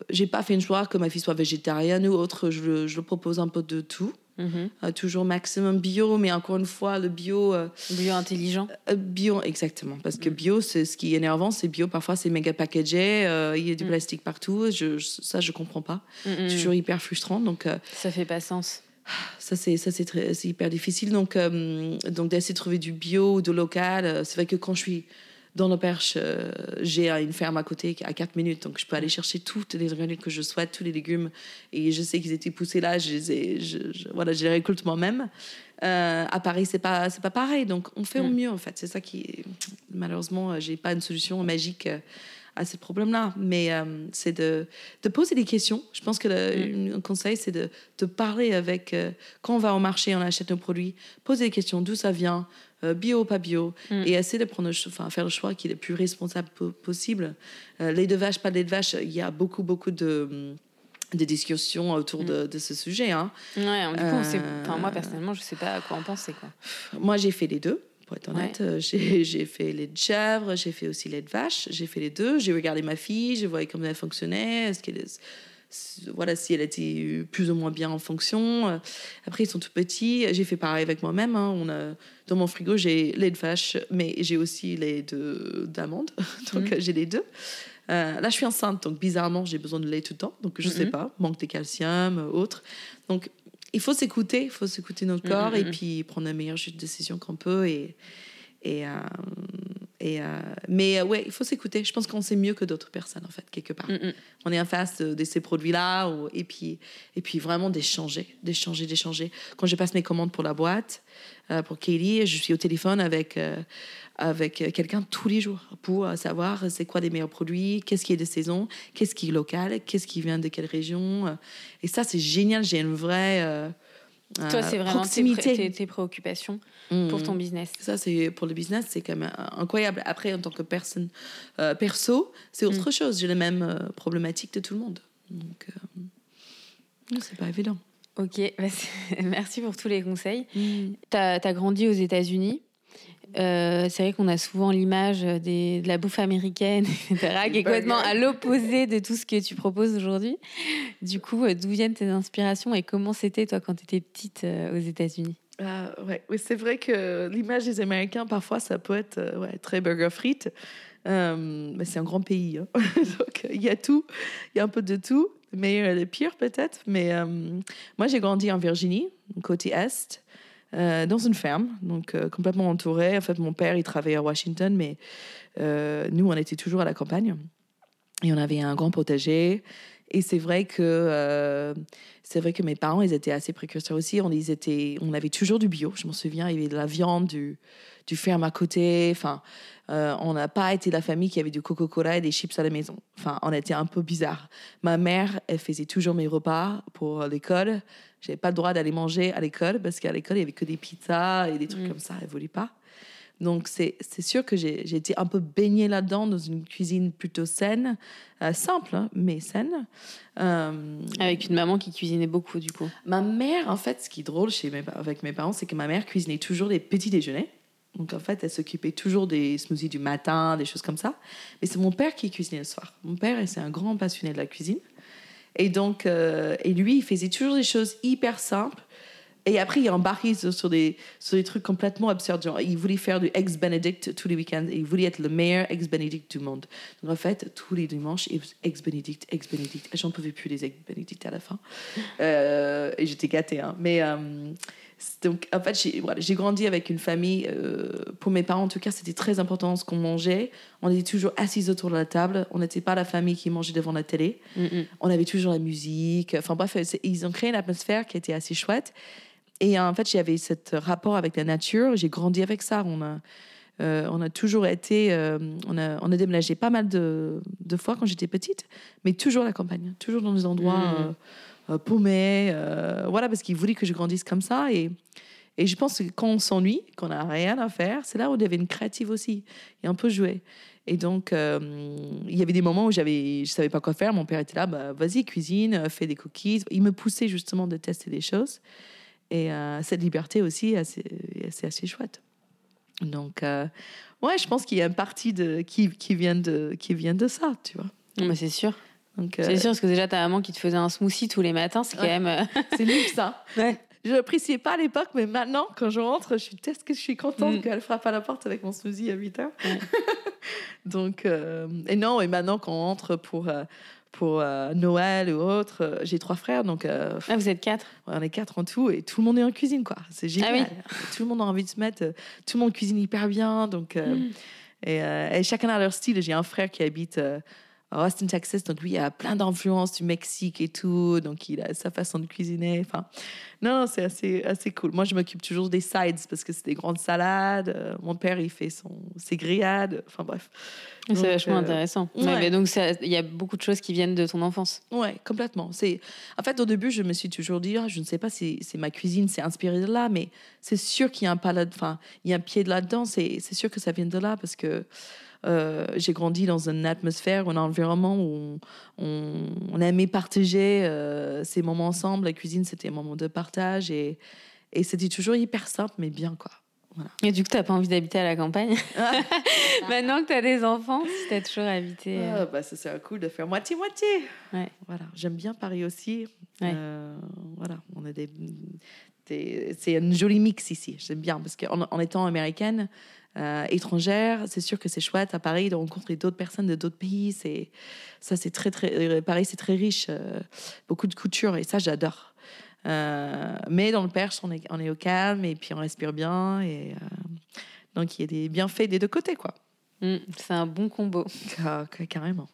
J'ai pas fait un choix que ma fille soit végétarienne ou autre. Je, je propose un peu de tout. Mhm. Euh, toujours maximum bio, mais encore une fois, le bio. euh, Bio intelligent. euh, bio, exactement. Parce Mm. que bio, c'est ce qui est énervant, c'est bio. Parfois, c'est méga packagé, il y a du Mm. plastique partout. Je, je- ça, je comprends pas. Mhm. C'est toujours hyper frustrant. Donc, Ça fait pas sens. ça, c'est ça, hyper difficile. Donc, euh, donc d'essayer de trouver du bio de local. C'est vrai que quand je suis dans le Perche, euh, j'ai une ferme à côté à 4 minutes. Donc, je peux aller chercher toutes les ingrédients que je souhaite, tous les légumes. Et je sais qu'ils étaient poussés là. Je les, ai- je, je- voilà, je les récolte moi-même. Euh, à Paris, c'est pas, c'est pas pareil. Donc, on fait au Mm. mieux, en fait. C'est ça qui. Malheureusement, euh, j'ai pas une solution magique. À ce problème-là, mais euh, c'est de, de poser des questions. Je pense que le, un conseil, c'est de, de parler avec, euh, quand on va au marché, on achète nos produits, poser des questions, d'où ça vient, euh, bio, pas bio, Mm. et essayer de prendre, enfin, faire le choix qui est le plus responsable po- possible. Euh, lait de vache, pas de lait de vache, il y a beaucoup, beaucoup de, discussions autour de, de ce sujet. hein. Ouais, du coup, on sait- enfin, moi personnellement, je sais pas à quoi en penser. Quoi. Moi, j'ai fait les deux, pour être honnête. Euh, J'ai fait lait de chèvre, j'ai fait aussi lait de vache. J'ai fait les deux. J'ai regardé ma fille, je voyais comment elle fonctionnait. Est-ce qu'elle est- voilà, si elle était plus ou moins bien en fonction. Euh, Après, ils sont tout petits. J'ai fait pareil avec moi-même. hein. On a, dans mon frigo, j'ai lait de vache, mais j'ai aussi lait de- d'amande. donc, Mhm. j'ai les deux. Euh, là, je suis enceinte, donc bizarrement, j'ai besoin de lait tout le temps. Donc, je sais Mhm. pas, manque de calcium, autre. Donc, il faut s'écouter, il faut s'écouter notre Mhm, corps et mhm. puis prendre la meilleure décision qu'on peut. Et, et, euh, et, euh, mais euh, ouais, il faut s'écouter. Je pense qu'on sait mieux que d'autres personnes, en fait, quelque part. On est en face de, de ces produits-là et, puis, et puis vraiment d'échanger, d'échanger, d'échanger. Quand je passe mes commandes pour la boîte, euh, pour Katie, je suis au téléphone avec, avec quelqu'un tous les jours pour savoir c'est quoi les meilleurs produits, qu'est-ce qui est de saison, qu'est-ce qui est local, qu'est-ce qui vient de quelle région. Et ça, c'est génial. J'ai une vraie euh, Toi, euh, c'est vraiment tes, pré- préoccupations pour Mm. ton business. Ça, c'est pour le business, c'est quand même euh, incroyable. Après, en tant que personne euh, perso, c'est Mm. autre chose. J'ai les mêmes euh, problématiques de tout le monde. Donc, c'est pas évident. Ok, bah, merci pour tous les conseils. Tu as, grandi aux États-Unis. Euh, c'est vrai qu'on a souvent l'image des- de la bouffe américaine, etc., qui est complètement à l'opposé de tout ce que tu proposes aujourd'hui. Du coup, euh, d'où viennent tes inspirations et comment c'était, toi, quand tu étais petite euh, aux États-Unis? Ah, ouais. Oui, c'est vrai que l'image des Américains, parfois, ça peut être euh, ouais, très burger frites. Euh, mais c'est un grand pays. hein. Donc, euh, il y a tout. Il y a un peu de tout. Mais euh, le pire, peut-être. Mais euh, moi, j'ai grandi en Virginie, côté Est, euh, dans une ferme. Donc, euh, complètement entourée. En fait, mon père, il travaillait à Washington, mais euh, nous, on était toujours à la campagne. Et on avait un grand potager. Et c'est vrai que c'est vrai que mes parents, ils étaient assez précurseurs aussi. On, ils on avait toujours du bio. Je m'en souviens, il y avait de la viande, du, du ferme à côté. Enfin, on n'a pas été la famille qui avait du Coca-Cola et des chips à la maison. Enfin, on était un peu bizarre. Ma mère, elle faisait toujours mes repas pour l'école. J'avais pas le droit d'aller manger à l'école parce qu'à l'école, il y avait que des pizzas et des trucs Mm. comme ça. Elle voulait pas. Donc, c'est sûr que j'ai j'ai été un peu baignée là-dedans, dans une cuisine plutôt saine, euh, simple, hein, mais saine. Euh, Avec une maman qui cuisinait beaucoup, du coup. Ma mère, en fait, ce qui est drôle chez mes, avec mes parents, c'est que ma mère cuisinait toujours des petits déjeuners. Donc, en fait, elle s'occupait toujours des smoothies du matin, des choses comme ça. Mais c'est mon père qui cuisinait le soir. Mon père, c'est un grand passionné de la cuisine. Et donc, euh, et lui, il faisait toujours des choses hyper simples. Et après, il embarquait sur des, sur des trucs complètement absurdes. Il voulait faire du Eggs Benedict tous les week-ends. Il voulait être le meilleur Eggs Benedict du monde. Donc, en fait, tous les dimanches, il faisait Eggs Benedict, Eggs Benedict. Et J'en pouvais plus des Eggs Benedict à la fin. Euh, et j'étais gâtée. Hein. Mais euh, donc, en fait, j'ai voilà, grandi avec une famille. euh, pour mes parents, en tout cas, c'était très important ce qu'on mangeait. On était toujours assis autour de la table. On n'était pas la famille qui mangeait devant la télé Mm-mm. on avait toujours la musique. Enfin bref, c'est- ils ont créé une atmosphère qui était assez chouette. Et en fait, j'avais ce rapport avec la nature. J'ai grandi avec ça. On a, euh, on a toujours été. euh, on, a, on a déménagé pas mal de, de fois quand j'étais petite, mais toujours à la campagne, toujours dans des endroits euh, euh, paumés. euh, voilà, parce qu'ils voulaient que je grandisse comme ça. Et, et je pense que quand on s'ennuie, qu'on n'a rien à faire, c'est là où on devient créative aussi et un peu jouer. Et donc, euh, il y avait des moments où j'avais, je savais pas quoi faire. Mon père était là, bah, vas-y, cuisine, fais des cookies. Il me poussait justement de tester des choses. Et cette liberté aussi, c'est assez chouette. Donc, euh, ouais, je pense qu'il y a une partie de, qui, qui, vient de, qui vient de ça, tu vois. Non, c'est sûr. Donc, euh, C'est sûr, parce que déjà, ta maman qui te faisait un smoothie tous les matins, c'est quand Ouais. même. euh, c'est luxe, ça. Ouais. je l'appréciais pas à l'époque, mais maintenant, quand je rentre, je suis que je suis contente Mm. qu'elle frappe à la porte avec mon smoothie à 8 heures. Donc, euh, et non, et maintenant, quand on rentre pour, euh, pour euh, Noël ou autre, euh, j'ai trois frères, donc euh, Ah, vous êtes quatre on est quatre en tout, et tout le monde est en cuisine, quoi. C'est génial. Ah Tout le monde a envie de se mettre, tout le monde cuisine hyper bien, donc. Mm. et, et chacun a leur style. J'ai un frère qui habite Austin, Texas, donc lui, il a plein d'influences du Mexique et tout, donc il a sa façon de cuisiner. Enfin, non, c'est assez, assez cool. Moi, je m'occupe toujours des sides parce que c'est des grandes salades. Euh, mon père, il fait son, ses grillades. Enfin, bref. C'est vachement euh, intéressant. ouais. Ouais, mais donc, il y a beaucoup de choses qui viennent de ton enfance. Ouais, complètement. C'est en fait au début, je me suis toujours dit, ah, je ne sais pas si c'est ma cuisine, c'est inspiré de là, mais c'est sûr qu'il y a un enfin, il y a un pied de là-dedans. C'est c'est sûr que ça vient de là parce que j'ai grandi dans une atmosphère, un environnement où on, on, on aimait partager euh, ces moments ensemble. La cuisine, c'était un moment de partage et et c'était toujours hyper simple, mais bien quoi. Et du coup, t'as pas envie d'habiter à la campagne? Maintenant que t'as des enfants, si t'as toujours habité. euh, Ah, bah, ça serait cool de faire moitié-moitié. Ouais. Voilà, j'aime bien Paris aussi. Ouais. Euh, voilà, on a des- c'est une jolie mix ici. J'aime bien parce qu'en en étant américaine, euh, étrangère, c'est sûr que c'est chouette à Paris de rencontrer d'autres personnes de d'autres pays. C'est ça, c'est très très. euh, Paris, c'est très riche, euh, beaucoup de couture et ça, j'adore. Euh, mais dans le Perche, on est, on est au calme et puis on respire bien et donc il y a des bienfaits des deux côtés, quoi. mm, c'est un bon combo. Ca- Carrément,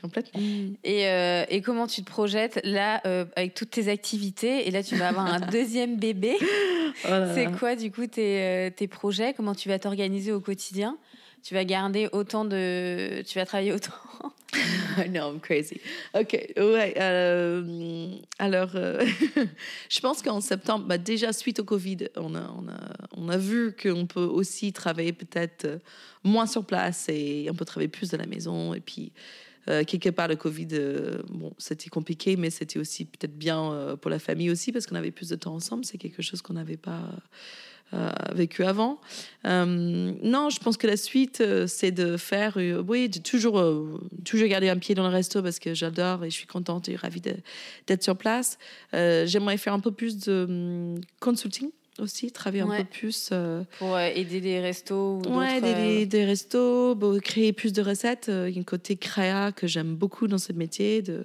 complètement. Et, euh, et comment tu te projettes là euh, avec toutes tes activités? Et là, tu vas avoir un deuxième bébé. Oh C'est quoi, du coup, tes, euh, tes projets? Comment tu vas t'organiser au quotidien? Tu vas garder autant de. Tu vas travailler autant? I know, I'm crazy. OK, ouais. euh, alors, euh, je pense qu'en septembre, bah, déjà suite au Covid, on a, on a, on a vu qu'on peut aussi travailler peut-être moins sur place et on peut travailler plus de la maison. Et puis, euh, quelque part, le Covid, euh, bon, c'était compliqué, mais c'était aussi peut-être bien euh, pour la famille aussi parce qu'on avait plus de temps ensemble. C'est quelque chose qu'on n'avait pas vécu avant. Non, je pense que la suite, c'est de faire, oui, toujours, toujours garder un pied dans le resto parce que j'adore et je suis contente et ravie d'être sur place. J'aimerais faire un peu plus de hum, consulting aussi, travailler un peu plus. euh, pour euh, aider les restos ou Ouais, des, euh, des- des restos, bon, créer plus de recettes. Il y a un côté créa que j'aime beaucoup dans ce métier. De,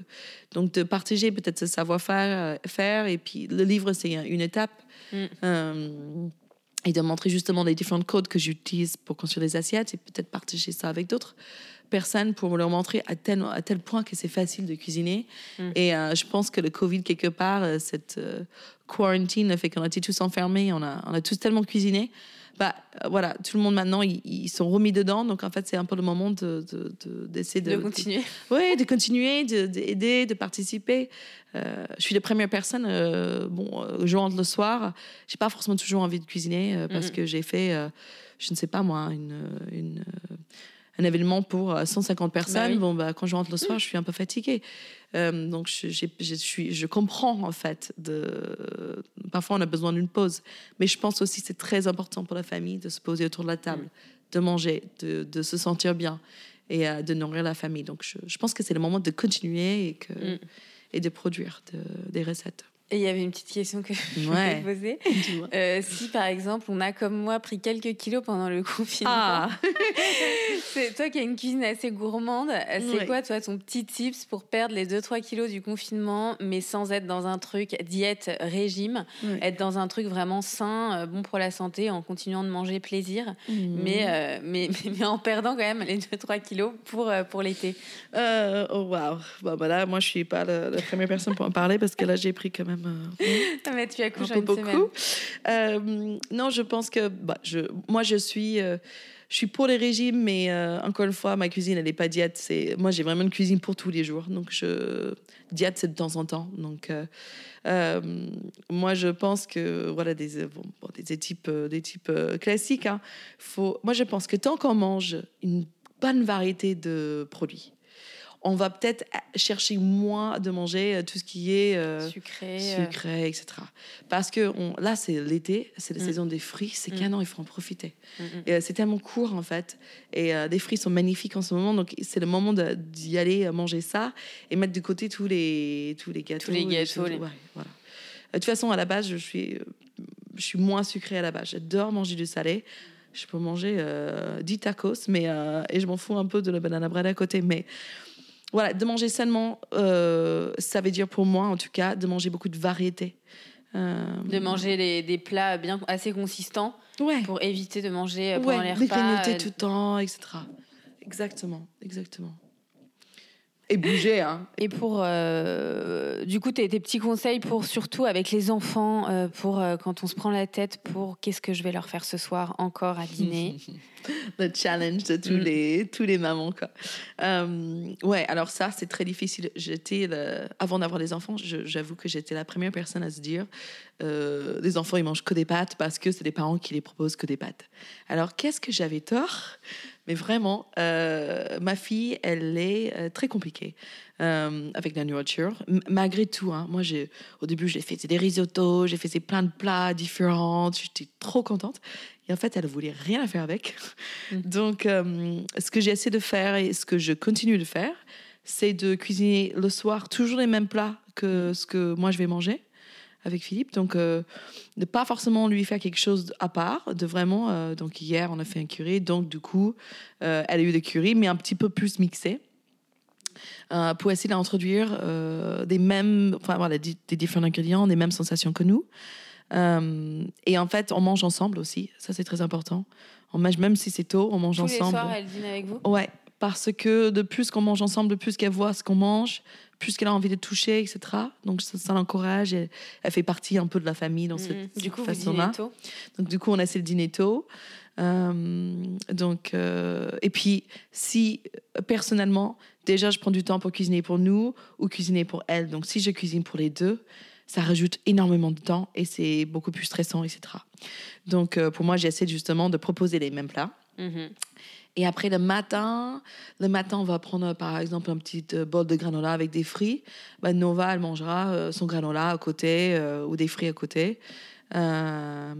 donc, de partager peut-être ce savoir-faire. faire, et puis, le livre, c'est un- une étape. Mm. Euh, et de montrer justement les différents codes que j'utilise pour construire des assiettes et peut-être partager ça avec d'autres personnes pour leur montrer à tel, à tel point que c'est facile de cuisiner. Mm. Et euh, je pense que le Covid, quelque part, euh, cette euh, quarantine, fait qu'on a été tous enfermés, on a, on a tous tellement cuisiné. Bah, euh, voilà, tout le monde maintenant, ils, ils sont remis dedans. Donc, en fait, c'est un peu le moment de, de- de- d'essayer de, de continuer. oui, de continuer, de- d'aider, de, participer. Je suis la première personne, bon, je rentre le soir, j'ai pas forcément toujours envie de cuisiner parce que j'ai fait, je ne sais pas moi, une, une, un événement pour euh, 150 personnes. oui. Bon, bah, quand je rentre le soir, je suis un peu fatiguée. Euh, donc, je, je suis, je comprends en fait. De, parfois, on a besoin d'une pause. Mais je pense aussi que c'est très important pour la famille de se poser autour de la table, de manger, de, de se sentir bien et euh, de nourrir la famille. Donc, je, je pense que c'est le moment de continuer et, que, Mm. et de produire de- des recettes. Et il y avait une petite question que je voulais poser. Euh, si par exemple on a comme moi pris quelques kilos pendant le confinement, Ah, c'est toi qui as une cuisine assez gourmande, c'est Ouais. quoi toi ton petit tips pour perdre les 2-3 kilos du confinement mais sans être dans un truc diète régime, Ouais. être dans un truc vraiment sain, euh, bon pour la santé en continuant de manger plaisir, mais, euh, mais, mais, mais en perdant quand même les 2-3 kilos pour, euh, pour l'été. Euh, oh waouh. Bon, bah là, moi, je suis pas la, la première personne pour en parler parce que là, j'ai pris quand même euh, mais tu un accouches peu une beaucoup. Euh, non, je pense que bah, je, moi, je suis, euh, je suis pour les régimes, mais euh, encore une fois, ma cuisine, elle n'est pas diète. C'est, moi, j'ai vraiment une cuisine pour tous les jours. Donc, je, diète, c'est de temps en temps. Donc, moi, je pense que voilà des, bon, bon, des types, des types classiques. hein. Faut, moi, je pense que tant qu'on mange une bonne variété de produits, on va peut-être chercher moins de manger euh, tout ce qui est euh, Sucré. euh, sucré, etc. Parce que on, là, c'est l'été, c'est la Mm. saison des fruits, c'est Mm. qu'un an, il faut en profiter. mm, mm. Et, c'est tellement court, en fait. Et euh, les fruits sont magnifiques en ce moment, donc c'est le moment d'y aller manger ça et mettre de côté tous les, tous les gâteaux. les gâteaux, choses- les- ouais, voilà. De toute façon, à la base, je suis, je suis moins sucrée à la base. J'adore manger du salé. Je peux manger euh, 10 tacos, mais, euh, et je m'en fous un peu de la banana bread à côté. Mais voilà, de manger sainement, euh, ça veut dire pour moi, en tout cas, de manger beaucoup de variétés. Euh, De manger les- des plats bien assez consistants ouais. pour éviter de manger euh, pendant ouais, les repas. tout le temps, etc. Exactement, exactement. Et bouger, hein. Et pour, euh, du coup, tes, tes petits conseils pour surtout avec les enfants, euh, pour euh, quand on se prend la tête pour qu'est-ce que je vais leur faire ce soir encore à dîner. le challenge de tous Mm. les tous les mamans quoi. Ouais, alors ça c'est très difficile. J'étais le- avant d'avoir des enfants, j'avoue que j'étais la première personne à se dire les enfants ils mangent que des pâtes parce que c'est des parents qui les proposent que des pâtes. Alors qu'est-ce que j'avais tort Mais vraiment, euh, ma fille elle est euh, très compliquée euh, avec la nourriture. M- malgré tout, hein, moi j'ai au début j'ai fait des risottos, j'ai fait plein de plats différents, j'étais trop contente. Et en fait, elle voulait rien à faire avec. Donc, euh, ce que j'ai essayé de faire et ce que je continue de faire, c'est de cuisiner le soir toujours les mêmes plats que ce que moi je vais manger avec Philippe. Donc, euh, de pas forcément lui faire quelque chose à part, de vraiment. euh, donc, hier, on a fait un curry. Donc, du coup, euh, elle a eu le curry, mais un petit peu plus mixé. euh, pour essayer d'introduire des mêmes, enfin voilà, des, des différents ingrédients, des mêmes sensations que nous. Et en fait, on mange ensemble aussi. Ça, c'est très important. On mange, même si c'est tôt, on mange Tous les ensemble. soirs, elle dîne avec vous? Ouais, parce que de plus qu'on mange ensemble, de plus qu'elle voit ce qu'on mange, plus qu'elle a envie de toucher, etc. Donc ça, ça l'encourage. Elle fait partie un peu de la famille dans cette, Mhm. cette Du coup, vous façon-là. Donc du coup, on essaie le dîner tôt. Euh, donc euh, et puis si euh, personnellement, déjà je prends du temps pour cuisiner pour nous ou cuisiner pour elle. Donc si je cuisine pour les deux, ça rajoute énormément de temps et c'est beaucoup plus stressant, etc. Donc euh, pour moi, j'essaie justement de proposer les mêmes plats. Mhm. Et après le matin, le matin, on va prendre par exemple un petit euh, bol de granola avec des fruits. Bah, Nova, elle mangera euh, son granola à côté euh, ou des fruits à côté. Euh,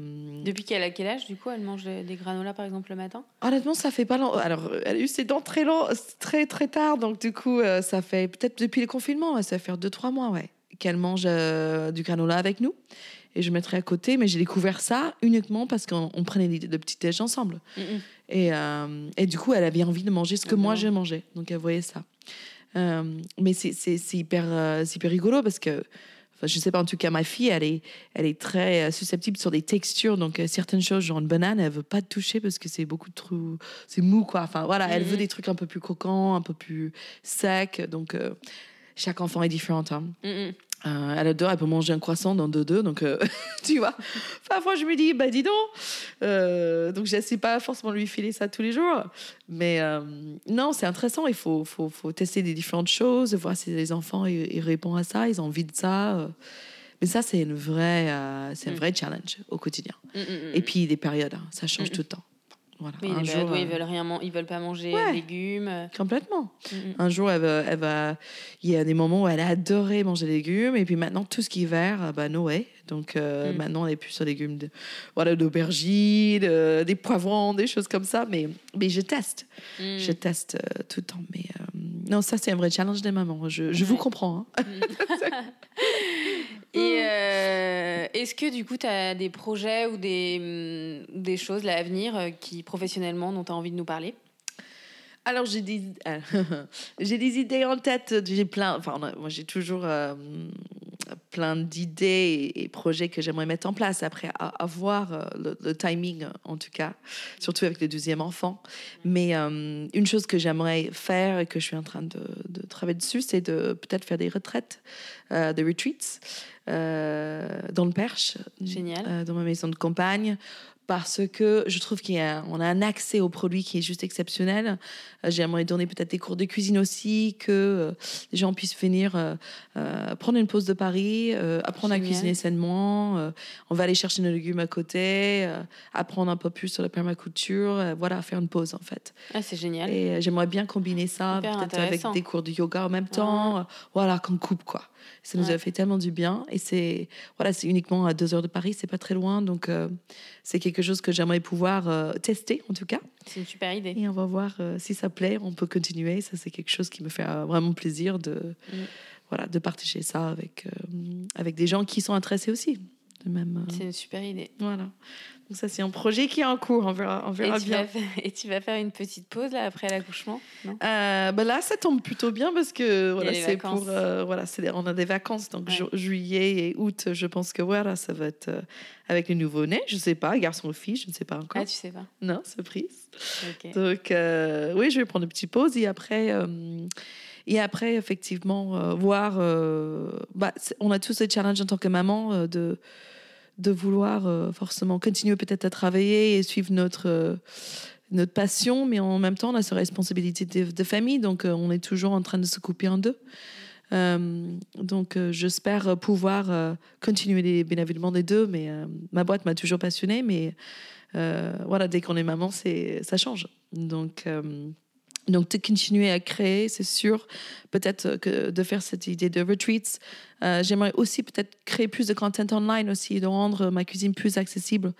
Depuis qu'elle a quel âge, du coup, elle mange des granolas, par exemple, le matin? Honnêtement, ça fait pas longtemps. Alors, elle a eu ses dents très, long, très, très tard. Donc, du coup, euh, ça fait peut-être depuis le confinement, ouais, ça fait deux, trois mois, ouais, qu'elle mange euh, du granola avec nous. Et je mettrai à côté, mais j'ai découvert ça uniquement parce qu'on on prenait le le petit déj ensemble. Mhm. Et, euh, et du coup, elle avait envie de manger ce que moi j'ai mangé. Donc, elle voyait ça. Euh, mais c'est hyper, euh, hyper rigolo parce que, je sais pas, en tout cas, ma fille, elle est, elle est très susceptible sur des textures. Donc, certaines choses, genre une banane, elle veut pas toucher parce que c'est beaucoup trop. C'est mou, quoi. Enfin, voilà, elle veut des trucs un peu plus croquants, un peu plus secs. Donc, euh, chaque enfant est différent. hein. Euh, elle adore, elle peut manger un croissant dans deux deux, donc euh, tu vois. Parfois je me dis, bah dis donc. Euh, donc j'essaie pas forcément lui filer ça tous les jours, mais euh, non, c'est intéressant. Il faut, faut, faut tester des différentes choses, voir si les enfants ils, ils répondent à ça, ils ont envie de ça. Mais ça c'est une vraie, euh, c'est un Mm. vrai challenge au quotidien. Mhm, mhm. Et puis des périodes, hein, ça change Mm. tout le temps. Voilà. Oui, les jour, ils euh, veulent rien, ils veulent pas manger Ouais. de légumes. euh. complètement. Un jour, elle va, elle va- il y a des moments où elle a adoré manger des légumes, et puis maintenant, tout ce qui est vert, euh, bah, no way. Donc, euh, Mm. maintenant, elle est plus sur des légumes, de, voilà, d'aubergines, euh, des poivrons, des choses comme ça. Mais, mais je teste. Mhm. Je teste euh, tout le temps. Mais euh, non, ça, c'est un vrai challenge des mamans. Je, je vous Ouais. comprends. hein. Et euh, est-ce que du coup, tu as des projets ou des, hum, des choses là, à venir euh, qui, professionnellement, dont tu as envie de nous parler? Alors, j'ai des, j'ai des idées en tête. J'ai plein. Enfin, moi, j'ai toujours euh, plein d'idées et, et projets que j'aimerais mettre en place. Après, à, à voir euh, le, le timing, en tout cas, surtout avec le deuxième enfant. Mais euh, une chose que j'aimerais faire et que je suis en train de, de travailler dessus, c'est de peut-être faire des retraites, euh, des retreats euh, dans le Perche, Génial. euh, dans ma maison de campagne. Parce que je trouve qu'on a, on a un accès aux produits qui est juste exceptionnel. Euh, J'aimerais donner peut-être des cours de cuisine aussi, que euh, les gens puissent venir euh, euh, prendre une pause de Paris, euh, apprendre Génial. à cuisiner sainement. euh, on va aller chercher nos légumes à côté, euh, apprendre un peu plus sur la permaculture. euh, voilà, faire une pause en fait. Ah, c'est génial. Et euh, j'aimerais bien combiner ça, peut-être avec des cours de yoga en même temps. euh, Voilà, qu'on coupe quoi. Ça nous Ouais. a fait tellement du bien. Et c'est voilà, c'est uniquement à deux heures de Paris, c'est pas très loin. Donc euh, c'est quelque chose que j'aimerais pouvoir euh, tester en tout cas. C'est une super idée. Et on va voir euh, si ça plaît. On peut continuer. Ça, c'est quelque chose qui me fait vraiment plaisir de. Mm. voilà, de partager ça avec, avec des gens qui sont intéressés aussi. De même, C'est une super idée. voilà. Donc ça, c'est un projet qui est en cours. On verra, on verra Et bien. faire, et tu vas faire une petite pause là après l'accouchement Euh, ben là, ça tombe plutôt bien parce que voilà, les c'est pour euh, voilà, c'est on a des vacances donc Ouais. ju- juillet et août, je pense que voilà, ça va être euh, avec les nouveau-nés, je sais pas, garçon ou fille, je ne sais pas encore. Ah, tu sais pas. Non, surprise. Donc euh, oui, je vais prendre une petite pause et après euh, et après effectivement euh, voir euh, bah, on a tous ce challenge en tant que maman euh, de de vouloir euh, forcément continuer peut-être à travailler et suivre notre euh, notre passion, mais en même temps, on a cette responsabilité de, famille, donc euh, on est toujours en train de se couper en deux. Donc, j'espère pouvoir continuer les bénévolement des deux, mais ma boîte m'a toujours passionnée, mais voilà, dès qu'on est maman, c'est ça change. Donc, donc de continuer à créer, c'est sûr. Peut-être que de faire cette idée de retreats. Euh, J'aimerais aussi peut-être créer plus de content online aussi, de rendre ma cuisine plus accessible.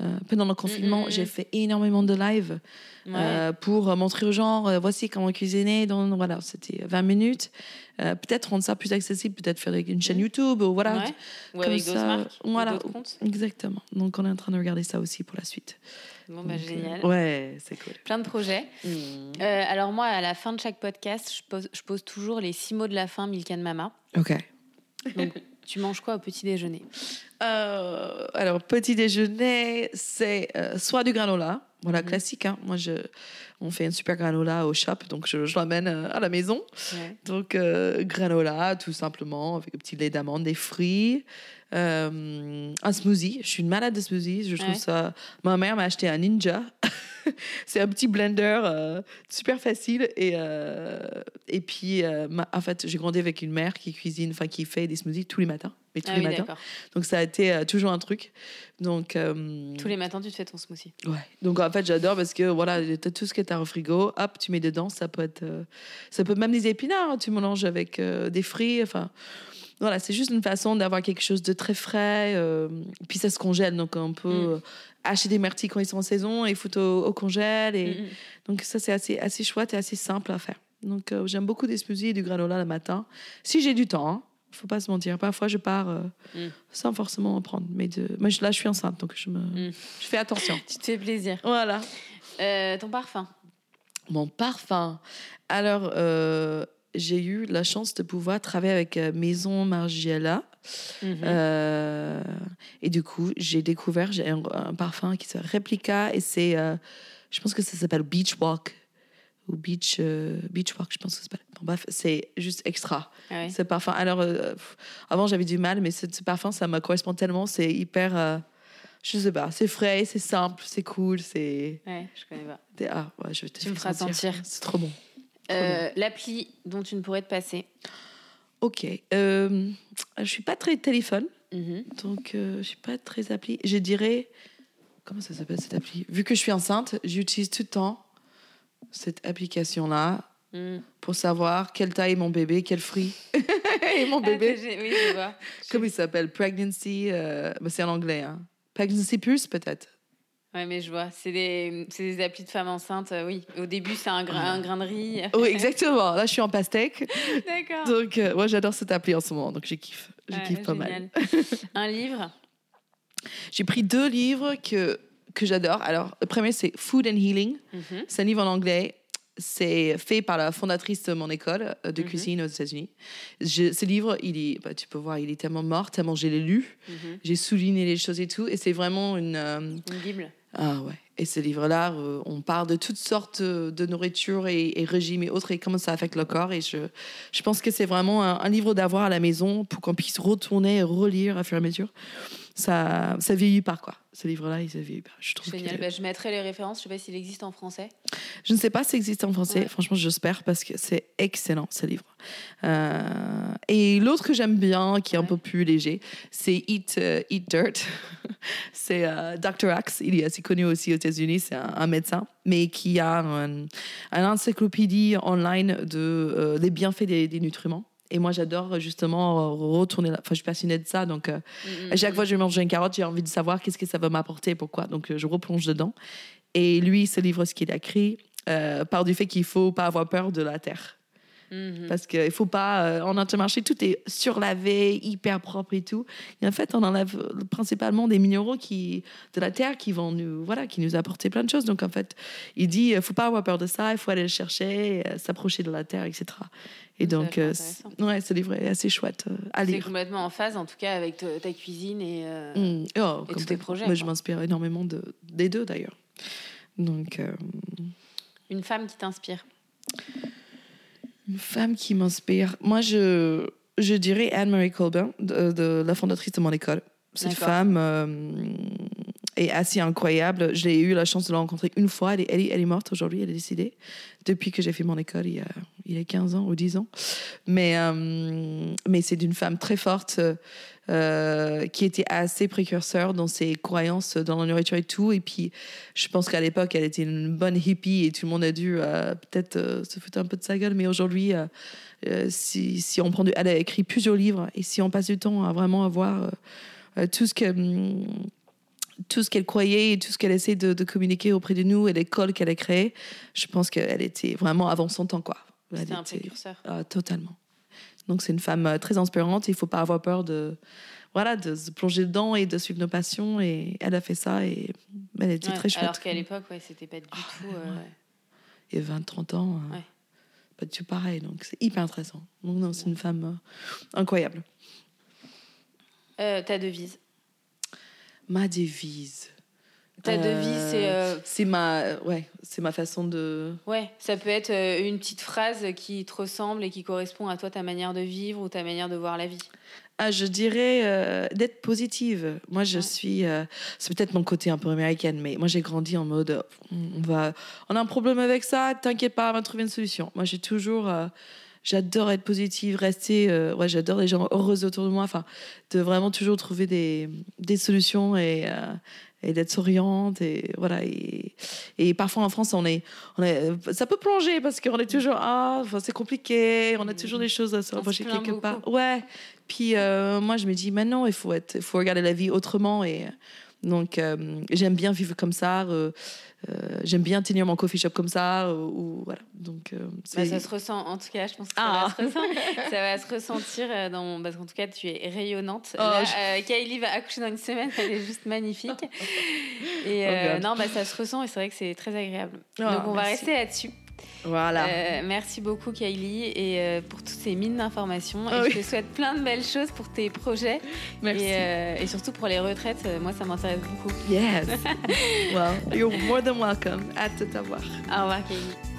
Euh, pendant le confinement, mm, mm. j'ai fait énormément de live Ouais. euh, pour montrer aux gens, voici comment cuisiner. Donc voilà, c'était 20 minutes. Peut-être rendre ça plus accessible, peut-être faire une chaîne YouTube ou voilà. Ouais. Ou comme avec ça, marques voilà. Exactement. Donc on est en train de regarder ça aussi pour la suite. Bon, bah, Donc, euh, génial. ouais, c'est cool. Plein de projets. Euh, alors moi, à la fin de chaque podcast, je pose, je pose toujours les six mots de la fin, Milkan Mama. Ok. Donc, tu manges quoi au petit déjeuner? Euh, alors, petit déjeuner, c'est euh, soit du granola, voilà, Mhm. classique. hein. Moi, je, on fait un super granola au shop, donc je, je l'amène euh, à la maison. Ouais. Donc, euh, granola, tout simplement, avec un petit lait d'amande, des fruits, euh, un smoothie. Je suis une malade de smoothies. Je trouve Ouais. ça. Ma mère m'a acheté un Ninja. c'est un petit blender euh, super facile. Et, euh, et puis, euh, ma- en fait, j'ai grandi avec une mère qui cuisine, enfin, qui fait des smoothies tous les matins. Tous Ah les oui, matins. Donc, ça a été euh, toujours un truc. Donc, euh, Tous les matins, tu te fais ton smoothie. Ouais. Donc en fait, j'adore parce que voilà, t'as tout ce que tu as au frigo, hop, tu mets dedans, ça peut être euh, ça peut même des épinards, hein, tu mélanges avec des fruits, enfin voilà, c'est juste une façon d'avoir quelque chose de très frais euh, puis ça se congèle donc on peut Mm. euh, acheter des myrtilles quand ils sont en saison et foutre au, au congèle et Mm, mm. donc ça c'est assez assez chouette et assez simple à faire. Donc euh, j'aime beaucoup des smoothies et du granola le matin si j'ai du temps. Hein. Faut pas se mentir. Parfois, je pars euh, Mm. sans forcément en prendre. Mais de... Moi, là, je suis enceinte, donc je, me... Mm. je fais attention. Tu te fais plaisir. Voilà. Euh, ton parfum Mon parfum. Alors, euh, j'ai eu la chance de pouvoir travailler avec Maison Margiela. Mhm. Et du coup, j'ai découvert j'ai un, un parfum qui s'appelle Replica. Et c'est, je pense que ça s'appelle Beach Walk. Ou Beach, euh, Beach Walk, je pense que c'est pas. Bon, bref, c'est juste extra. Ah ouais. Ce parfum. Alors, euh, avant, j'avais du mal, mais ce, ce parfum, ça me correspond tellement. C'est hyper. euh, je sais pas, c'est frais, c'est simple, c'est cool, c'est. Ouais, je connais pas. Ah, ouais, je vais te Tu me feras sentir. C'est trop bon. Euh, L'appli dont tu ne pourrais te passer Ok. Je suis pas très téléphone, Mhm. donc je suis pas très appli. Je dirais. Comment ça s'appelle cette appli? Vu que je suis enceinte, j'utilise tout le temps cette application-là Mhm. pour savoir quelle taille est mon bébé, quel fruit est mon Ah, bébé. oui, je vois. Comment il s'appelle Pregnancy. euh, bah, c'est en anglais. Hein. Pregnancy Pulse, peut-être. Ouais, mais je vois. C'est des, des applis de femmes enceintes. euh, oui. Au début, c'est un, grain, un grain de riz. Oui, exactement. Là, je suis en pastèque. D'accord. Donc, euh, moi, j'adore cette appli en ce moment. Donc, je kiffe. Je Ouais, kiffe pas mal. un livre? J'ai pris deux livres que, que j'adore. Alors, le premier, c'est Food and Healing. Mhm. C'est un livre en anglais. C'est fait par la fondatrice de mon école euh, de Mhm. cuisine aux États-Unis. Ce livre, il est, bah, tu peux voir, il est tellement mort, tellement je l'ai lu. Mhm. J'ai souligné les choses et tout. Et c'est vraiment une. euh, Une Bible. Ah ouais. Et ce livre-là, euh, on parle de toutes sortes de, de nourriture et, et régimes et autres et comment ça affecte le corps. Et je, je pense que c'est vraiment un, un livre d'avoir à la maison pour qu'on puisse retourner et relire à fur et à mesure. Ça, ça vieillit pas, quoi. Ce livre-là, il se vieillit pas. Je trouve Génial. que- Bah, je mettrai les références. Je sais pas s'il existe en français. Je ne sais pas s'il existe en français. Ouais. Franchement, j'espère parce que c'est excellent, ce livre. Euh, et l'autre que j'aime bien, qui est un peu plus léger, c'est Eat, euh, Eat Dirt. c'est euh, Dr. Axe. Il est assez connu aussi aux États-Unis. C'est un, un médecin, mais qui a un, un encyclopédie online de euh, des bienfaits des, des nutriments. Et moi, j'adore justement retourner là. Enfin, je suis passionnée de ça. Donc, euh, Mhm. à chaque fois que je vais manger une carotte, j'ai envie de savoir qu'est-ce que ça va m'apporter, pourquoi. Donc, euh, je replonge dedans. Et lui, ce livre, ce qu'il a écrit, euh, part du fait qu'il faut pas avoir peur de la terre. Mhm. Parce qu'il ne faut pas, euh, en intermarché, tout est surlavé, hyper propre et tout. Et en fait, on enlève principalement des minéraux qui, de la terre qui vont nous, voilà, qui nous apporter plein de choses. Donc en fait, il dit, il ne faut pas avoir peur de ça, il faut aller le chercher, euh, s'approcher de la terre, etc. Et donc, euh, ouais, c'est des vrais assez chouette à lire. C'est complètement en phase, en tout cas, avec ta, cuisine et, mm. oh, tous tes projets. Moi, je m'inspire énormément de, des deux, d'ailleurs. Donc, Une femme qui t'inspire une femme qui m'inspire. Moi, je, je dirais Anne-Marie Colbin, de, la fondatrice de mon école. Cette femme euh, est assez incroyable. J'ai eu la chance de la rencontrer une fois. Elle est, morte aujourd'hui, elle est décédée. Depuis que j'ai fait mon école, il y, a, il y a 15 ans ou 10 ans. Mais, euh, mais c'est d'une femme très forte. Euh, qui était assez précurseur dans ses croyances dans la nourriture et tout. Et puis, je pense qu'à l'époque, elle était une bonne hippie et tout le monde a dû euh, peut-être se foutre un peu de sa gueule. Mais aujourd'hui, si, si, on prend elle a écrit plusieurs livres et si on passe du temps à vraiment avoir tout ce que hum, tout ce qu'elle croyait et tout ce qu'elle essaie de, communiquer auprès de nous et l'école qu'elle a créée, je pense qu'elle était vraiment avant son temps. quoi. C'était un précurseur. Ah, totalement. Donc c'est une femme euh, très inspirante. Il faut pas avoir peur de voilà de se plonger dedans et de suivre nos passions. Et elle a fait ça et elle était très chouette. Alors qu'à l'époque, ouais, c'était pas du ah, tout. Euh... Il y a 20-30 ans, euh, pas du tout pareil. Donc c'est hyper intéressant. Donc non, c'est une femme euh, incroyable. ta devise? Ma devise. Ta devise, c'est. Euh, c'est ma, ouais, c'est ma façon de. Ouais, ça peut être euh, une petite phrase qui te ressemble et qui correspond à toi, ta manière de vivre ou ta manière de voir la vie. Ah, je dirais euh, d'être positive. Moi, je suis. c'est peut-être mon côté un peu américaine, mais moi, j'ai grandi en mode on va, on a un problème avec ça, t'inquiète pas, on va trouver une solution. Moi, j'ai toujours. J'adore être positive, rester. ouais, j'adore les gens heureux autour de moi. Enfin, de vraiment toujours trouver des, des solutions et, et d'être souriante et voilà et, et, parfois en France on est, on est ça peut plonger parce qu'on est toujours ah c'est compliqué on a toujours des choses à se reprocher quelque part ouais puis euh, moi je me dis maintenant il faut être il faut regarder la vie autrement et donc euh, j'aime bien vivre comme ça euh, euh, j'aime bien tenir mon coffee shop comme ça. Euh, ou, voilà. Donc, euh, bah, ça se ressent, en tout cas, je pense que ça, va, ah. se ça va se ressentir dans, parce qu'en tout cas, tu es rayonnante. Oh, Kylie va accoucher dans une semaine, elle est juste magnifique. Et oh, non, bah, ça se ressent et c'est vrai que c'est très agréable. Oh, Donc, on va rester là-dessus. Voilà. Euh, merci beaucoup, Kylie, et euh, pour toutes ces mines d'informations. et ah je te souhaite plein de belles choses pour tes projets. Merci. Et, euh, et surtout pour les retraites, moi, ça m'intéresse beaucoup. Yes. well, you're more than welcome. Hâte de t'avoir. Au revoir, Kylie.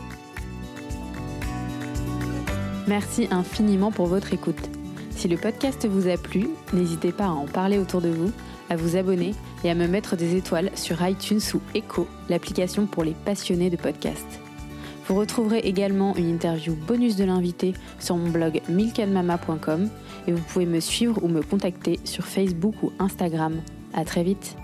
Merci infiniment pour votre écoute. Si le podcast vous a plu, n'hésitez pas à en parler autour de vous, à vous abonner et à me mettre des étoiles sur iTunes ou Echo, l'application pour les passionnés de podcasts. Vous retrouverez également une interview bonus de l'invité sur mon blog milkanmama.com et vous pouvez me suivre ou me contacter sur Facebook ou Instagram. À très vite.